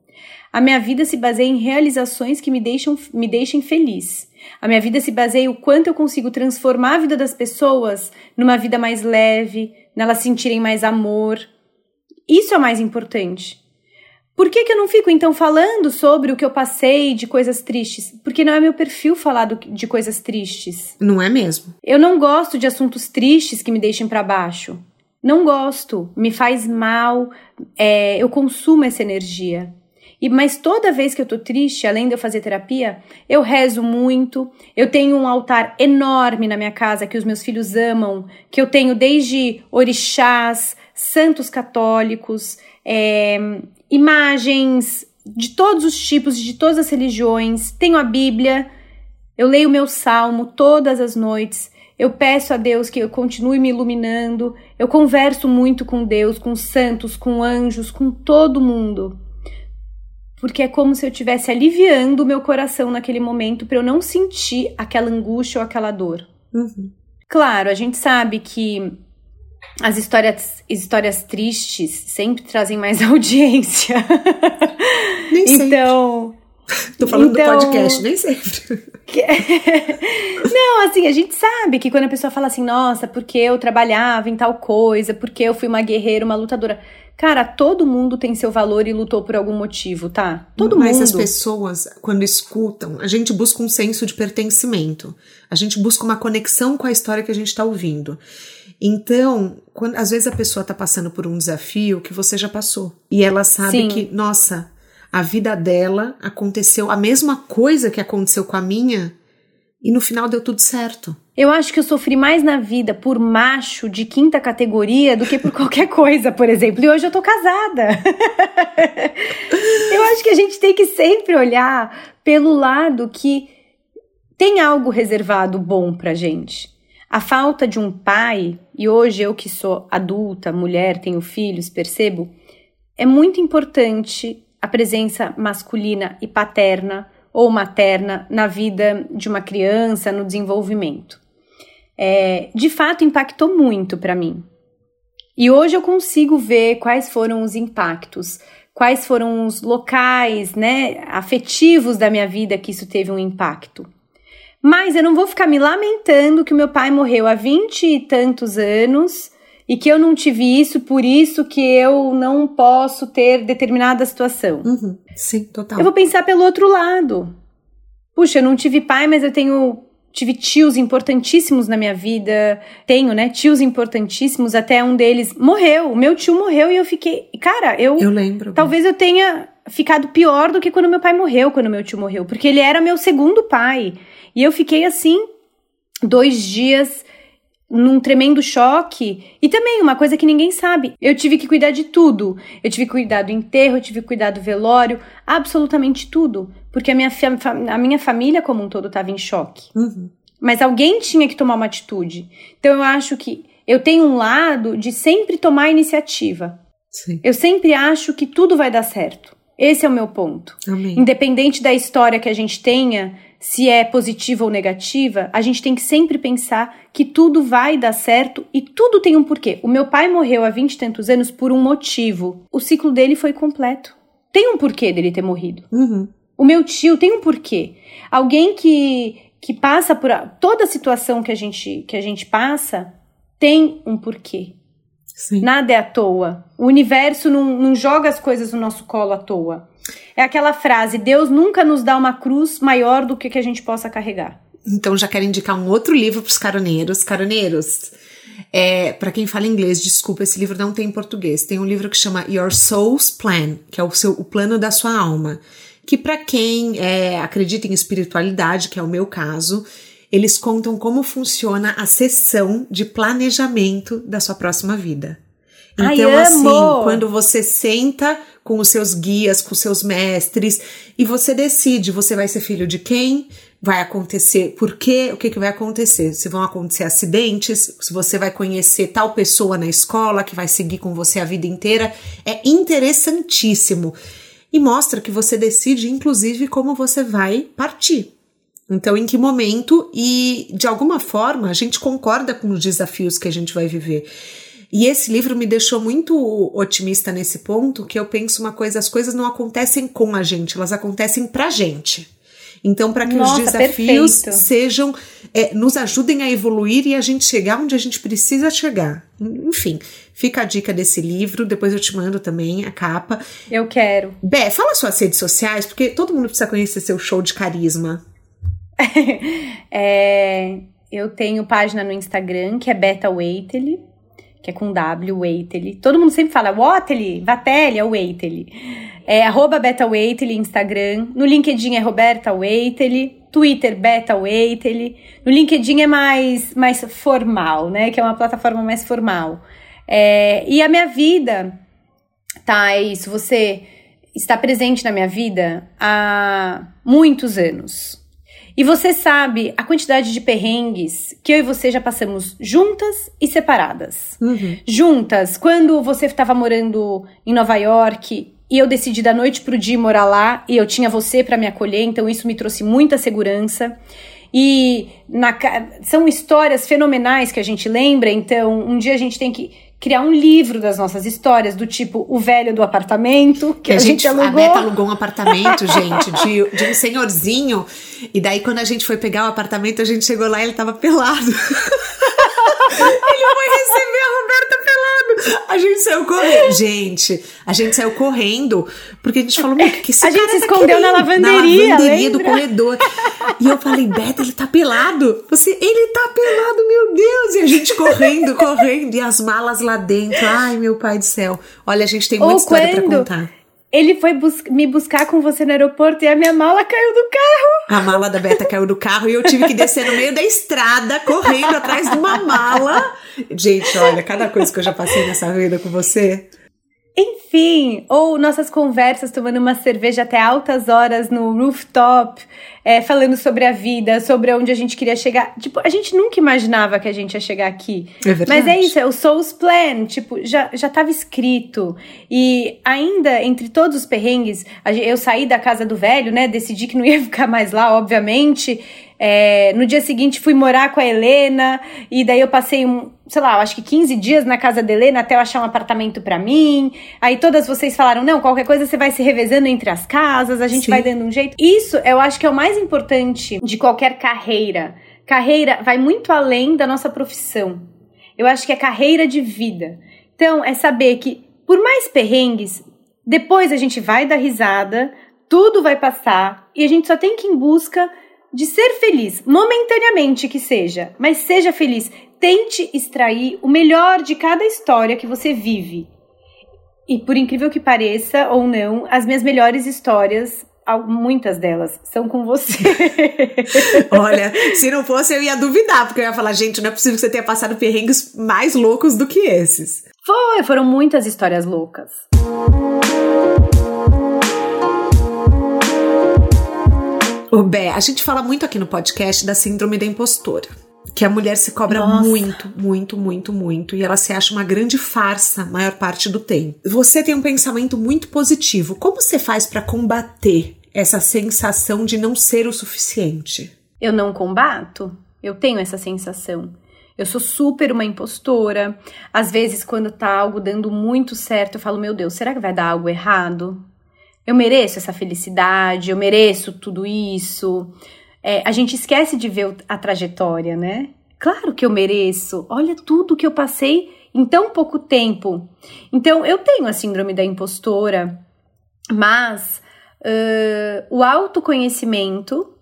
A minha vida se baseia em realizações que me deixam, me deixem feliz. A minha vida se baseia o quanto eu consigo transformar a vida das pessoas numa vida mais leve, nelas sentirem mais amor. Isso é o mais importante. Por que, que eu não fico então falando sobre o que eu passei de coisas tristes? Porque não é meu perfil falar do, de coisas tristes. Não é mesmo? Eu não gosto de assuntos tristes que me deixem para baixo. Não gosto, me faz mal, é, eu consumo essa energia. E mas toda vez que eu tô triste, além de eu fazer terapia, eu rezo muito. Eu tenho um altar enorme na minha casa que os meus filhos amam, que eu tenho desde orixás, santos católicos, é, imagens de todos os tipos, de todas as religiões. Tenho a Bíblia. Eu leio meu salmo todas as noites. Eu peço a Deus que eu continue me iluminando. Eu converso muito com Deus, com santos, com anjos, com todo mundo. Porque é como se eu estivesse aliviando o meu coração naquele momento para eu não sentir aquela angústia ou aquela dor. Uhum. Claro, a gente sabe que as histórias, histórias tristes sempre trazem mais (laughs) audiência. Nem então. Sempre. Tô falando então, do podcast, nem sempre. (laughs) Não, assim, a gente sabe que quando a pessoa fala assim, nossa, porque eu trabalhava em tal coisa, porque eu fui uma guerreira, uma lutadora. Cara, todo mundo tem seu valor e lutou por algum motivo, tá? Todo Mas mundo. Mas as pessoas, quando escutam, a gente busca um senso de pertencimento. A gente busca uma conexão com a história que a gente está ouvindo. Então, quando, às vezes a pessoa está passando por um desafio que você já passou. E ela sabe Sim. que, nossa, a vida dela aconteceu a mesma coisa que aconteceu com a minha e no final deu tudo certo. Eu acho que eu sofri mais na vida por macho de quinta categoria do que por (laughs) qualquer coisa, por exemplo. E hoje eu tô casada. (laughs) eu acho que a gente tem que sempre olhar pelo lado que tem algo reservado bom pra gente. A falta de um pai, e hoje eu que sou adulta, mulher, tenho filhos, percebo, é muito importante a presença masculina e paterna ou materna na vida de uma criança, no desenvolvimento. É, de fato, impactou muito para mim. E hoje eu consigo ver quais foram os impactos, quais foram os locais, né, afetivos da minha vida que isso teve um impacto. Mas eu não vou ficar me lamentando que o meu pai morreu há vinte e tantos anos e que eu não tive isso, por isso que eu não posso ter determinada situação. Uhum. Sim, total. Eu vou pensar pelo outro lado. Puxa, eu não tive pai, mas eu tenho tive tios importantíssimos na minha vida. Tenho, né? Tios importantíssimos, até um deles morreu. O meu tio morreu e eu fiquei, cara, eu Eu lembro. Talvez eu tenha ficado pior do que quando meu pai morreu, quando meu tio morreu, porque ele era meu segundo pai. E eu fiquei assim, dois dias num tremendo choque. E também, uma coisa que ninguém sabe: eu tive que cuidar de tudo. Eu tive que cuidar do enterro, eu tive que cuidar do velório, absolutamente tudo. Porque a minha, a minha família como um todo estava em choque. Uhum. Mas alguém tinha que tomar uma atitude. Então eu acho que eu tenho um lado de sempre tomar iniciativa. Sim. Eu sempre acho que tudo vai dar certo. Esse é o meu ponto. Amém. Independente da história que a gente tenha, se é positiva ou negativa, a gente tem que sempre pensar que tudo vai dar certo e tudo tem um porquê. O meu pai morreu há vinte e tantos anos por um motivo. O ciclo dele foi completo. Tem um porquê dele ter morrido. Uhum. O meu tio tem um porquê. Alguém que, que passa por toda a situação que a gente que a gente passa tem um porquê. Sim. Nada é à toa. O universo não, não joga as coisas no nosso colo à toa. É aquela frase: Deus nunca nos dá uma cruz maior do que que a gente possa carregar. Então já quero indicar um outro livro para os caroneiros. Caroneiros, é, para quem fala inglês, desculpa, esse livro não tem em português. Tem um livro que chama Your Soul's Plan, que é o, seu, o plano da sua alma. Que para quem é, acredita em espiritualidade, que é o meu caso, eles contam como funciona a sessão de planejamento da sua próxima vida. Então, Ai, assim, quando você senta com os seus guias, com os seus mestres, e você decide, você vai ser filho de quem? Vai acontecer por quê? O que, que vai acontecer? Se vão acontecer acidentes, se você vai conhecer tal pessoa na escola que vai seguir com você a vida inteira. É interessantíssimo. E mostra que você decide, inclusive, como você vai partir. Então, em que momento e de alguma forma a gente concorda com os desafios que a gente vai viver. E esse livro me deixou muito otimista nesse ponto, que eu penso uma coisa, as coisas não acontecem com a gente, elas acontecem pra gente. Então, para que Nossa, os desafios perfeito. sejam, é, nos ajudem a evoluir e a gente chegar onde a gente precisa chegar. Enfim, fica a dica desse livro, depois eu te mando também a capa. Eu quero. Bé, fala suas redes sociais, porque todo mundo precisa conhecer seu show de carisma. (laughs) é, eu tenho página no Instagram, que é Beta Waitely, que é com W, Waitely. Todo mundo sempre fala Waitely, Vatelli, é Waitely. É arroba Beta Instagram. No LinkedIn é Roberta Waitely. Twitter, Beta Waitely. No LinkedIn é mais, mais formal, né? Que é uma plataforma mais formal. É, e a minha vida, tá? É isso. Você está presente na minha vida há muitos anos. E você sabe a quantidade de perrengues que eu e você já passamos juntas e separadas. Uhum. Juntas, quando você estava morando em Nova York e eu decidi da noite pro dia morar lá e eu tinha você para me acolher, então isso me trouxe muita segurança. E na, são histórias fenomenais que a gente lembra, então um dia a gente tem que criar um livro das nossas histórias, do tipo O Velho do Apartamento, que, a, a, gente, alugou. A Beta alugou um apartamento, gente, de, de um senhorzinho. E daí, quando a gente foi pegar o apartamento, a gente chegou lá e ele tava pelado. Ele foi receber a Roberta pelado. A gente saiu correndo. Gente, a gente saiu correndo porque a gente falou, meu, que esse A gente se tá escondeu na lavanderia. Na lavanderia do corredor. E eu falei, Beta, ele tá pelado. Você, ele tá pelado, meu Deus. E a gente correndo, correndo. E as malas lá dentro. Ai, meu pai do céu. Olha, a gente tem muita Ou história pra contar ele foi bus me buscar com você no aeroporto e a minha mala caiu do carro. A mala da Beta caiu do carro e eu tive que descer no meio da estrada, correndo atrás de uma mala. Gente, olha, cada coisa que eu já passei nessa vida com você. Enfim, ou nossas conversas tomando uma cerveja até altas horas no rooftop, é, falando sobre a vida, sobre onde a gente queria chegar. Tipo, a gente nunca imaginava que a gente ia chegar aqui. É verdade. Mas é isso, é o Soul's Plan, tipo, já, já tava escrito. E ainda, entre todos os perrengues, eu saí da casa do velho, né, decidi que não ia (laughs) ficar mais lá, obviamente, é, no dia seguinte fui morar com a Helena e daí eu passei um, sei lá, acho que 15 dias na casa da Helena até eu achar um apartamento para mim. Aí todas vocês falaram: "Não, qualquer coisa você vai se revezando entre as casas, a gente Sim. vai dando um jeito". Isso eu acho que é o mais importante de qualquer carreira. Carreira vai muito além da nossa profissão. Eu acho que é carreira de vida. Então, é saber que por mais perrengues, depois a gente vai dar risada, tudo vai passar e a gente só tem que ir em busca de ser feliz, momentaneamente que seja, mas seja feliz. Tente extrair o melhor de cada história que você vive. E por incrível que pareça ou não, as minhas melhores histórias, muitas delas, são com você. (laughs) Olha, se não fosse eu ia duvidar, porque eu ia falar, gente, não é possível que você tenha passado perrengues mais loucos do que esses. Foi, foram muitas histórias loucas. Ô, Bé, a gente fala muito aqui no podcast da síndrome da impostora. Que a mulher se cobra Nossa. muito, muito, muito, muito. E ela se acha uma grande farsa a maior parte do tempo. Você tem um pensamento muito positivo. Como você faz para combater essa sensação de não ser o suficiente? Eu não combato. Eu tenho essa sensação. Eu sou super uma impostora. Às vezes, quando tá algo dando muito certo, eu falo: Meu Deus, será que vai dar algo errado? Eu mereço essa felicidade, eu mereço tudo isso. É, a gente esquece de ver a trajetória, né? Claro que eu mereço. Olha tudo que eu passei em tão pouco tempo. Então, eu tenho a síndrome da impostora, mas uh, o autoconhecimento,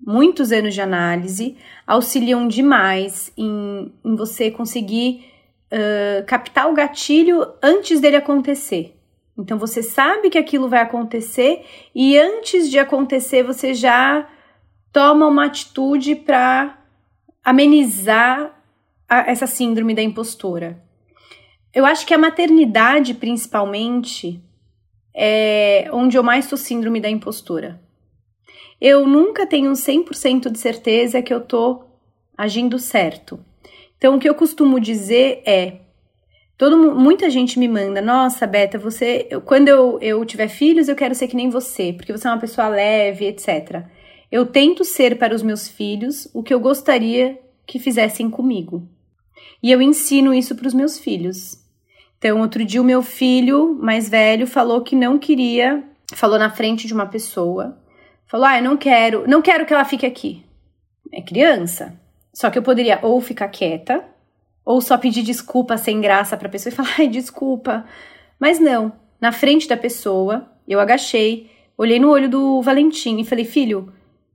muitos anos de análise, auxiliam demais em, em você conseguir uh, captar o gatilho antes dele acontecer. Então você sabe que aquilo vai acontecer e antes de acontecer você já toma uma atitude para amenizar a, essa síndrome da impostora. Eu acho que a maternidade, principalmente, é onde eu mais sou síndrome da impostora. Eu nunca tenho 100% de certeza que eu tô agindo certo. Então, o que eu costumo dizer é: Todo, muita gente me manda, nossa, Beta, você. Eu, quando eu, eu tiver filhos, eu quero ser que nem você, porque você é uma pessoa leve, etc. Eu tento ser para os meus filhos o que eu gostaria que fizessem comigo. E eu ensino isso para os meus filhos. Então, outro dia, o meu filho mais velho falou que não queria, falou na frente de uma pessoa, Falou: "Ah, eu não quero, não quero que ela fique aqui". É criança. Só que eu poderia ou ficar quieta, ou só pedir desculpa sem graça pra pessoa e falar: (laughs) "Ai, desculpa". Mas não, na frente da pessoa, eu agachei, olhei no olho do Valentim e falei: "Filho,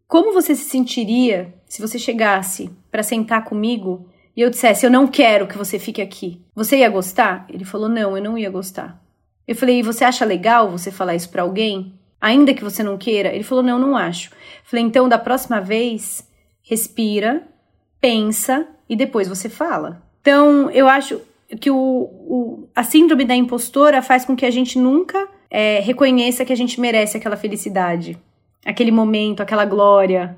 como você se sentiria se você chegasse para sentar comigo e eu dissesse: Eu não quero que você fique aqui? Você ia gostar? Ele falou: Não, eu não ia gostar. Eu falei: Você acha legal você falar isso para alguém? Ainda que você não queira? Ele falou: Não, não acho. falei: Então, da próxima vez, respira, pensa e depois você fala. Então, eu acho que o, o a síndrome da impostora faz com que a gente nunca é, reconheça que a gente merece aquela felicidade aquele momento, aquela glória.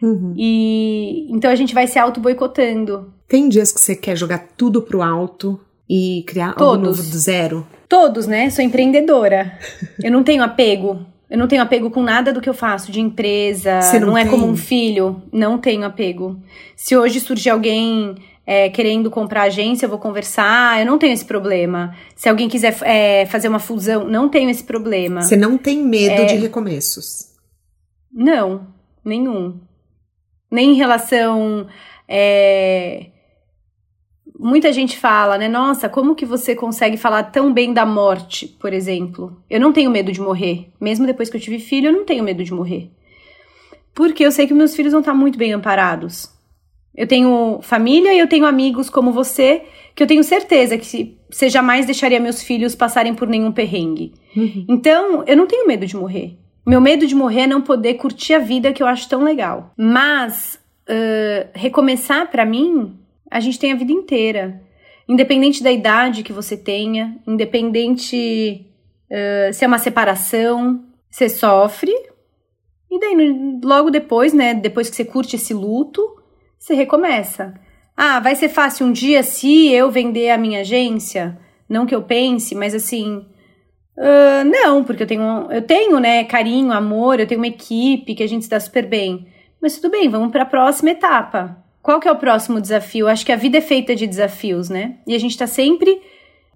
Uhum. E então a gente vai se auto boicotando. Tem dias que você quer jogar tudo pro alto e criar Todos. algo novo do zero? Todos, né? Sou empreendedora. eu não tenho apego. Eu não tenho apego com nada do que eu faço de empresa. Você não, não é como um filho. Não tenho apego. Se hoje surgir alguém é, querendo comprar agência, eu vou conversar, eu não tenho esse problema. Se alguém quiser é, fazer uma fusão, não tenho esse problema. Você não tem medo é, de recomeços? Não, nenhum. Nem em relação. É... Muita gente fala, né? Nossa, como que você consegue falar tão bem da morte, por exemplo? Eu não tenho medo de morrer. Mesmo depois que eu tive filho, eu não tenho medo de morrer. Porque eu sei que meus filhos vão estar muito bem amparados. Eu tenho família e eu tenho amigos como você, que eu tenho certeza que você jamais deixaria meus filhos passarem por nenhum perrengue. Uhum. Então, eu não tenho medo de morrer. Meu medo de morrer é não poder curtir a vida que eu acho tão legal. Mas uh, recomeçar para mim, a gente tem a vida inteira. Independente da idade que você tenha, independente uh, se é uma separação, você sofre. E daí, logo depois, né? Depois que você curte esse luto, você recomeça. Ah, vai ser fácil um dia se eu vender a minha agência? Não que eu pense, mas assim, Uh, não, porque eu tenho, eu tenho, né, carinho, amor, eu tenho uma equipe que a gente se dá super bem. Mas tudo bem, vamos para a próxima etapa. Qual que é o próximo desafio? Acho que a vida é feita de desafios, né? E a gente está sempre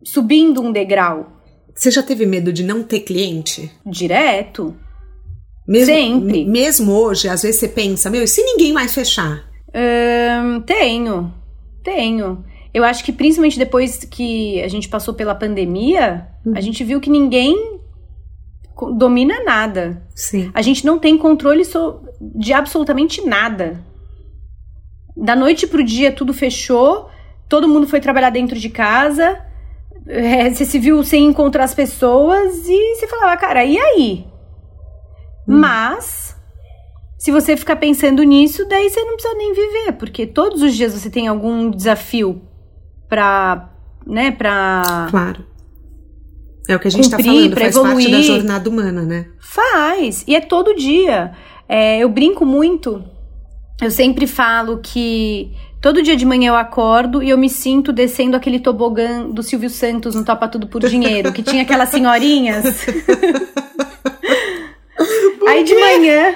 subindo um degrau. Você já teve medo de não ter cliente? Direto. Mesmo, sempre. Mesmo hoje, às vezes você pensa, meu, e se ninguém mais fechar? Tenho, tenho. Eu acho que principalmente depois que a gente passou pela pandemia, uhum. a gente viu que ninguém domina nada. Sim. A gente não tem controle de absolutamente nada. Da noite pro dia tudo fechou, todo mundo foi trabalhar dentro de casa, é, você se viu sem encontrar as pessoas e você falava, cara, e aí? Hum. Mas, se você ficar pensando nisso, daí você não precisa nem viver, porque todos os dias você tem algum desafio para, né, para Claro. É o que a gente está falando, faz evoluir. parte da jornada humana, né? Faz, e é todo dia. É, eu brinco muito, eu sempre falo que todo dia de manhã eu acordo e eu me sinto descendo aquele tobogã do Silvio Santos no Topa Tudo por Dinheiro, que tinha aquelas senhorinhas. (laughs) Aí de manhã,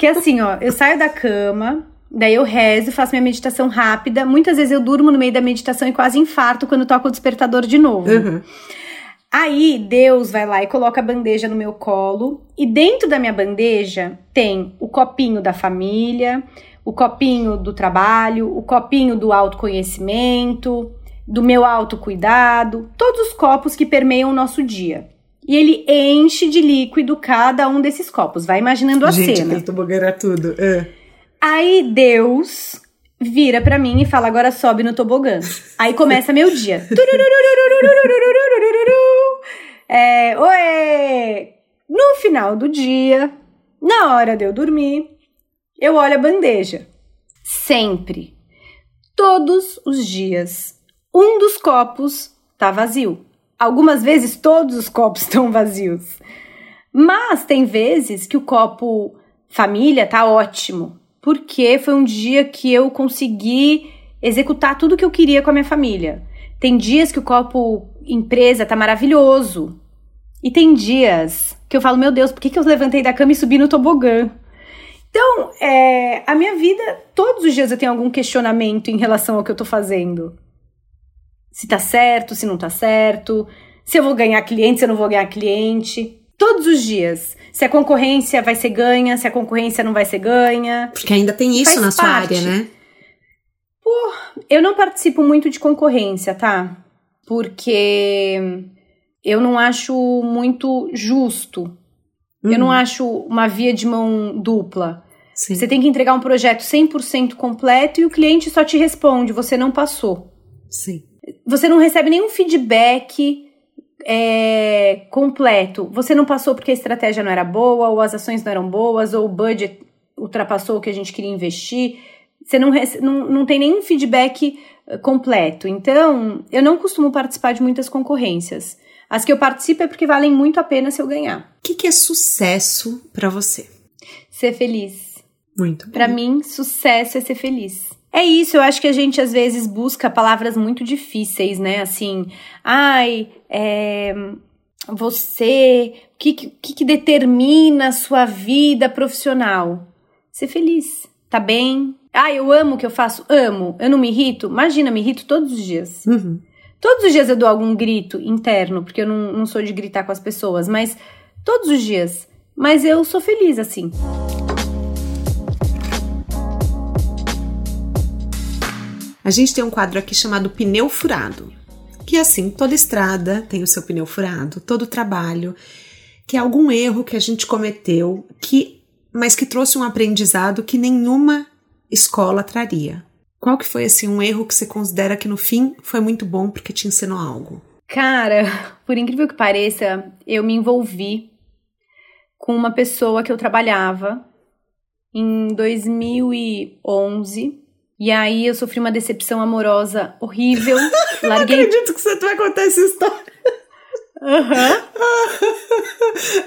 que assim, ó, eu saio da cama, Daí eu rezo, faço minha meditação rápida. Muitas vezes eu durmo no meio da meditação e quase infarto quando toco o despertador de novo. Uhum. Aí Deus vai lá e coloca a bandeja no meu colo. E dentro da minha bandeja tem o copinho da família, o copinho do trabalho, o copinho do autoconhecimento, do meu autocuidado, todos os copos que permeiam o nosso dia. E ele enche de líquido cada um desses copos. Vai imaginando a Gente, cena. Gente, tudo. É. Aí Deus vira para mim e fala: agora sobe no tobogã. Aí começa meu dia. (laughs) é, oi! No final do dia, na hora de eu dormir, eu olho a bandeja. Sempre, todos os dias, um dos copos tá vazio. Algumas vezes todos os copos (laughs) estão vazios. Mas tem vezes que o copo família tá ótimo porque foi um dia que eu consegui executar tudo que eu queria com a minha família. Tem dias que o copo empresa tá maravilhoso. E tem dias que eu falo, meu Deus, por que, que eu levantei da cama e subi no tobogã? Então, é, a minha vida, todos os dias eu tenho algum questionamento em relação ao que eu tô fazendo. Se tá certo, se não tá certo, se eu vou ganhar cliente, se eu não vou ganhar cliente. Todos os dias. Se a concorrência vai ser ganha, se a concorrência não vai ser ganha. Porque ainda tem isso na sua parte. área, né? Eu não participo muito de concorrência, tá? Porque eu não acho muito justo. Eu não Uhum. acho uma via de mão dupla. Sim. Você tem que entregar um projeto 100% completo e o cliente só te responde, você não passou. Sim. Você não recebe nenhum feedback é, completo. Você não passou porque a estratégia não era boa, ou as ações não eram boas, ou o budget ultrapassou o que a gente queria investir. Você não, não, não tem nenhum feedback eh, completo. Então, eu não costumo participar de muitas concorrências. As que eu participo é porque valem muito a pena se eu ganhar. O que, que é sucesso pra você? Ser feliz. Muito. Pra mim, sucesso é ser feliz. É isso, eu acho que a gente às vezes busca palavras muito difíceis, né? Assim, ai, é, você, o que, que, que determina a sua vida profissional? Ser feliz, tá bem? Ah, eu amo o que eu faço? Amo. Eu não me irrito? Imagina, me irrito todos os dias. Uhum. Todos os dias eu dou algum grito interno, porque eu não, não sou de gritar com as pessoas, mas todos os dias. Mas eu sou feliz assim. A gente tem um quadro aqui chamado pneu furado. Que é assim, toda estrada tem o seu pneu furado, todo trabalho, que é algum erro que a gente cometeu, que mas que trouxe um aprendizado que nenhuma escola traria. Qual que foi assim um erro que você considera que no fim foi muito bom porque te ensinou algo? Cara, por incrível que pareça, eu me envolvi com uma pessoa que eu trabalhava em 2011. E aí eu sofri uma decepção amorosa horrível. (laughs) Larguei. acredito que você vai contar essa história. Aham.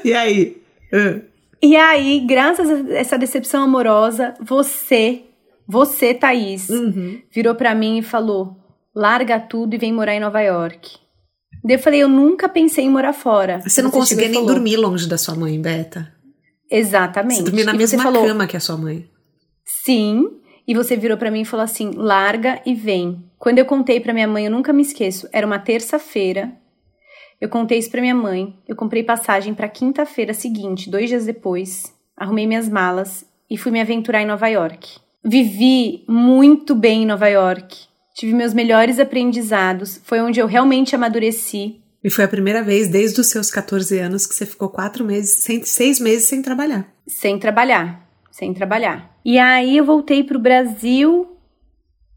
E aí? Ah, E aí, graças a essa decepção amorosa, você, você, Thaís, uhum. virou pra mim e falou: larga tudo e vem morar em Nova York. Daí eu falei: eu nunca pensei em morar fora. Você não chegou conseguia nem falou, dormir longe da sua mãe, Beta. Exatamente. Você dormia na e mesma você falou, cama que a sua mãe. Sim. E você virou pra mim e falou assim: larga e vem. Quando eu contei pra minha mãe, eu nunca me esqueço, era uma terça-feira. Eu contei isso pra minha mãe. Eu comprei passagem pra quinta-feira seguinte, dois dias depois. Arrumei minhas malas e fui me aventurar em Nova York. Vivi muito bem em Nova York. Tive meus melhores aprendizados. Foi onde eu realmente amadureci. E foi a primeira vez desde os seus 14 anos que você ficou quatro meses, sem, seis meses sem trabalhar. Sem trabalhar. Sem trabalhar. E aí eu voltei pro Brasil,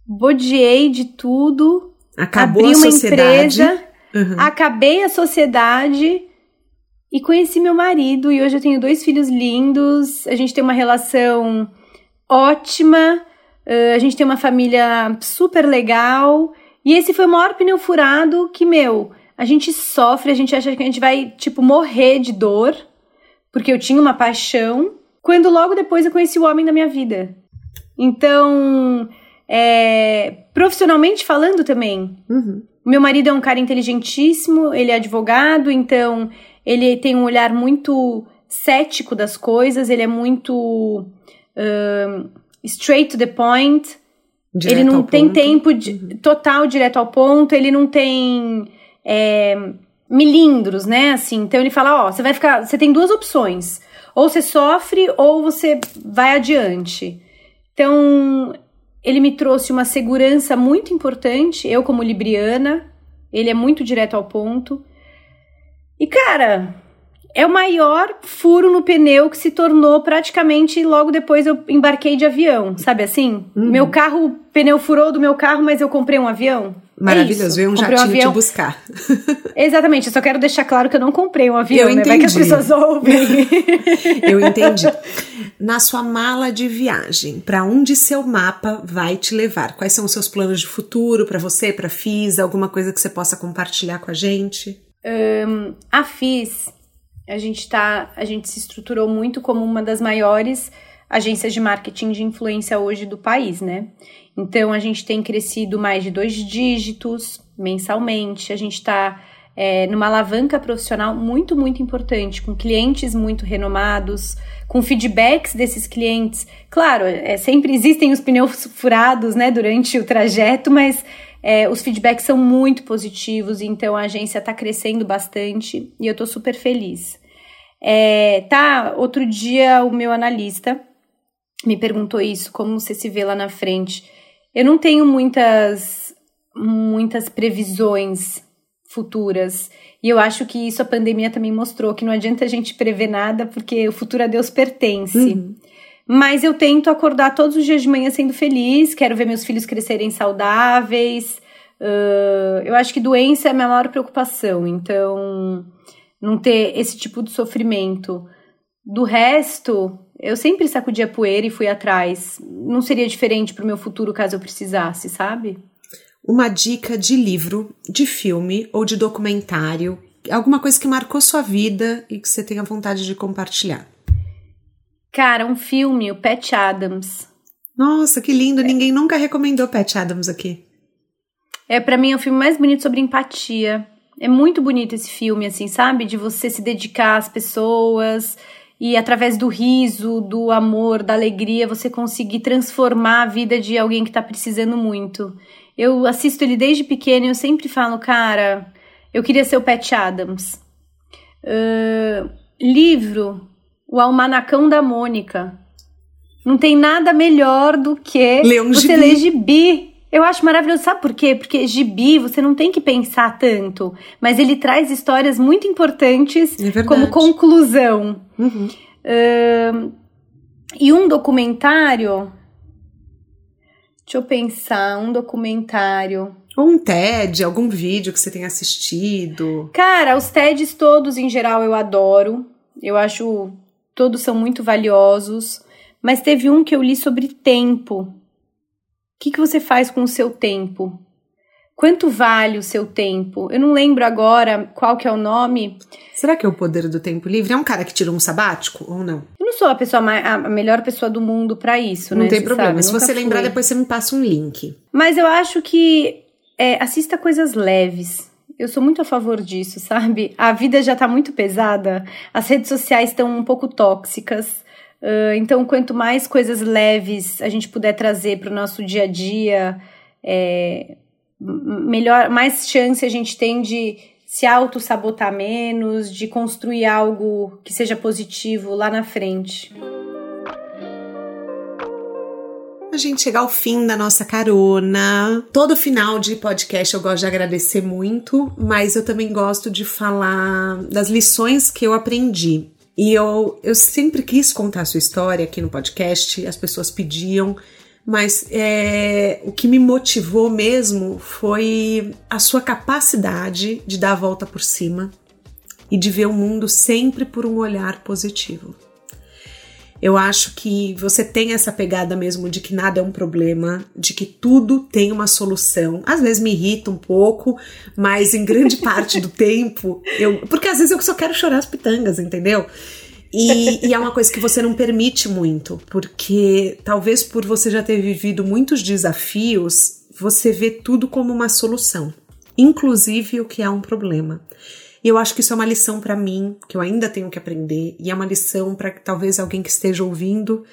bodiei de tudo, Acabou abri uma empresa, Uhum. acabei a sociedade e conheci meu marido. E hoje eu tenho dois filhos lindos, a gente tem uma relação ótima, a gente tem uma família super legal. E esse foi o maior pneu furado que, meu, a gente sofre, a gente acha que a gente vai, tipo, morrer de dor, porque eu tinha uma paixão, quando logo depois eu conheci o homem da minha vida. Então, é, profissionalmente falando também, Uhum. meu marido é um cara inteligentíssimo, ele é advogado, então ele tem um olhar muito cético das coisas, ele é muito straight to the point, Direto ele não tem ponto. tempo de, total direto ao ponto, ele não tem é, milindros, né? Assim, então ele fala, ó, você vai ficar, você tem duas opções, ou você sofre ou você vai adiante. Então ele me trouxe uma segurança muito importante, eu como libriana, ele é muito direto ao ponto. E cara, é o maior furo no pneu que se tornou praticamente logo depois eu embarquei de avião, sabe assim? Uhum. Meu carro, o pneu furou do meu carro, mas eu comprei um avião. É Maravilhoso, isso. veio um Comprei jatinho avião. te buscar. (laughs) Exatamente, eu só quero deixar claro que eu não comprei um avião, Eu né? Vai que as pessoas ouvem. (laughs) Eu entendi. Na sua mala de viagem, para onde seu mapa vai te levar? Quais são os seus planos de futuro para você, para Fisa? Alguma coisa que você possa compartilhar com a gente? A FIS, a gente tá, a gente se estruturou muito como uma das maiores agências de marketing de influência hoje do país, né? Então a gente tem crescido mais de dois dígitos mensalmente, a gente está é, numa alavanca profissional muito, muito importante, com clientes muito renomados, com feedbacks desses clientes. Claro, é, sempre existem os pneus furados, né, durante o trajeto, mas é, os feedbacks são muito positivos, então a agência está crescendo bastante e eu estou super feliz. É, tá, outro dia o meu analista me perguntou isso, como você se vê lá na frente. Eu não tenho muitas, muitas previsões futuras. E eu acho que isso a pandemia também mostrou, que não adianta a gente prever nada, porque o futuro a Deus pertence. Uhum. Mas eu tento acordar todos os dias de manhã sendo feliz, quero ver meus filhos crescerem saudáveis. Uh, eu acho que doença é a minha maior preocupação, então não ter esse tipo de sofrimento. Do resto, eu sempre sacudi a poeira e fui atrás. Não seria diferente para o meu futuro caso eu precisasse, sabe? Uma dica de livro, de filme ou de documentário, alguma coisa que marcou sua vida e que você tenha vontade de compartilhar. Cara, um filme, o Pat Adams. Nossa, que lindo! Ninguém nunca recomendou Pat Adams aqui. É, para mim, é o filme mais bonito sobre empatia. É muito bonito esse filme, assim, sabe? De você se dedicar às pessoas e através do riso, do amor, da alegria, você conseguir transformar a vida de alguém que tá precisando muito. Eu assisto ele desde pequeno e eu sempre falo, cara, eu queria ser o Pat Adams. Uh, livro, o Almanacão da Mônica. Não tem nada melhor do que um você gibi. ler gibi. Eu acho maravilhoso. Sabe por quê? Porque gibi você não tem que pensar tanto, mas ele traz histórias muito importantes é como conclusão. Uhum. Uh, e um documentário. Deixa eu pensar, um documentário. Ou um TED, algum vídeo que você tenha assistido. Cara, os TEDs todos em geral eu adoro. Eu acho todos são muito valiosos, mas teve um que eu li sobre tempo. O que, que você faz com o seu tempo? Quanto vale o seu tempo? Eu não lembro agora qual que é o nome. Será que é o poder do tempo livre? É um cara que tira um sabático ou não? Eu não sou a pessoa mais, a melhor pessoa do mundo para isso, não né? Não tem problema. Se você lembrar, depois você me passa um link. Mas eu acho que é, assista coisas leves. Eu sou muito a favor disso, (laughs) sabe? A vida já tá muito pesada, as redes sociais estão um pouco tóxicas. Uh, então, quanto mais coisas leves a gente puder trazer para o nosso dia a dia, é, melhor, mais chance a gente tem de se auto-sabotar menos, de construir algo que seja positivo lá na frente a gente chegar ao fim da nossa carona. Todo final de podcast eu gosto de agradecer muito, mas eu também gosto de falar das lições que eu aprendi. E eu, eu sempre quis contar a sua história aqui no podcast, as pessoas pediam, mas é, o que me motivou mesmo foi a sua capacidade de dar a volta por cima e de ver o mundo sempre por um olhar positivo. Eu acho que você tem essa pegada mesmo de que nada é um problema, de que tudo tem uma solução. Às vezes me irrita um pouco, mas em grande (laughs) parte do tempo eu. Porque às vezes eu só quero chorar as pitangas, entendeu? E, e, é uma coisa que você não permite muito, porque talvez por você já ter vivido muitos desafios, você vê tudo como uma solução, inclusive o que é um problema. E eu acho que isso é uma lição para mim, que eu ainda tenho que aprender, e é uma lição para talvez alguém que esteja ouvindo,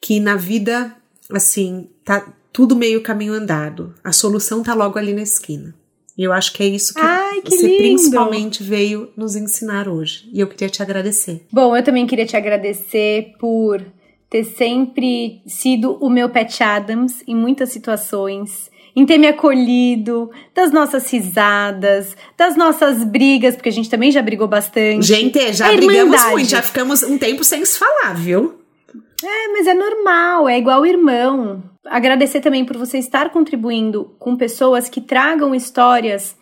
que na vida, assim, tá tudo meio caminho andado. A solução tá logo ali na esquina. E eu acho que é isso que, Ai, que você lindo. principalmente veio nos ensinar hoje. E eu queria te agradecer. Bom, eu também queria te agradecer por ter sempre sido o meu Pat Adams em muitas situações em ter me acolhido, das nossas risadas, das nossas brigas, porque a gente também já brigou bastante. Gente, já brigamos muito, já ficamos um tempo sem se falar, viu? É, mas é normal, é igual irmão. Agradecer também por você estar contribuindo com pessoas que tragam histórias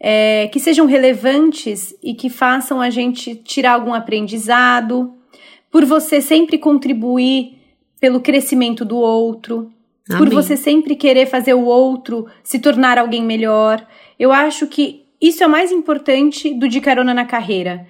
é, que sejam relevantes e que façam a gente tirar algum aprendizado, por você sempre contribuir pelo crescimento do outro. Amém. por você sempre querer fazer o outro se tornar alguém melhor. Eu acho que isso é mais importante do de carona na carreira.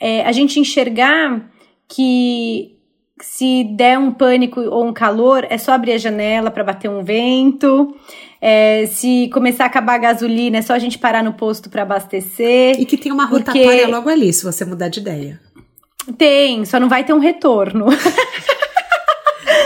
É a gente enxergar que se der um pânico ou um calor, é só abrir a janela para bater um vento. É, se começar a acabar a gasolina, é só a gente parar no posto para abastecer. E que tem uma rotatória porque... logo ali, se você mudar de ideia. Tem, só não vai ter um retorno. (laughs)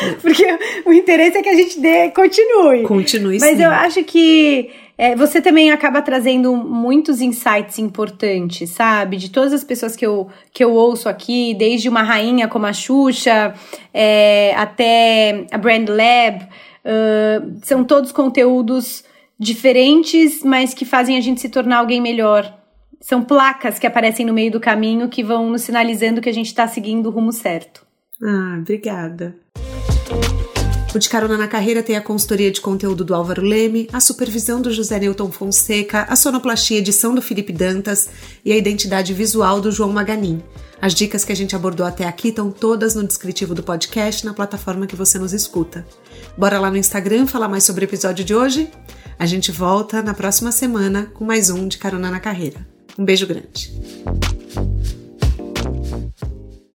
(laughs) Porque o interesse é que a gente dê, continue. Continue Mas sim. eu acho que é, você também acaba trazendo muitos insights importantes, sabe? De todas as pessoas que eu, que eu ouço aqui, desde uma rainha como a Xuxa, é, até a Brand Lab, uh, são todos conteúdos diferentes, mas que fazem a gente se tornar alguém melhor. São placas que aparecem no meio do caminho que vão nos sinalizando que a gente está seguindo o rumo certo. Ah, obrigada. O De Carona na Carreira tem a consultoria de conteúdo do Álvaro Leme, a supervisão do José Newton Fonseca, a sonoplastia edição do Felipe Dantas e a identidade visual do João Maganin. As dicas que a gente abordou até aqui estão todas no descritivo do podcast, na plataforma que você nos escuta. Bora lá no Instagram falar mais sobre o episódio de hoje? A gente volta na próxima semana com mais um De Carona na Carreira. Um beijo grande.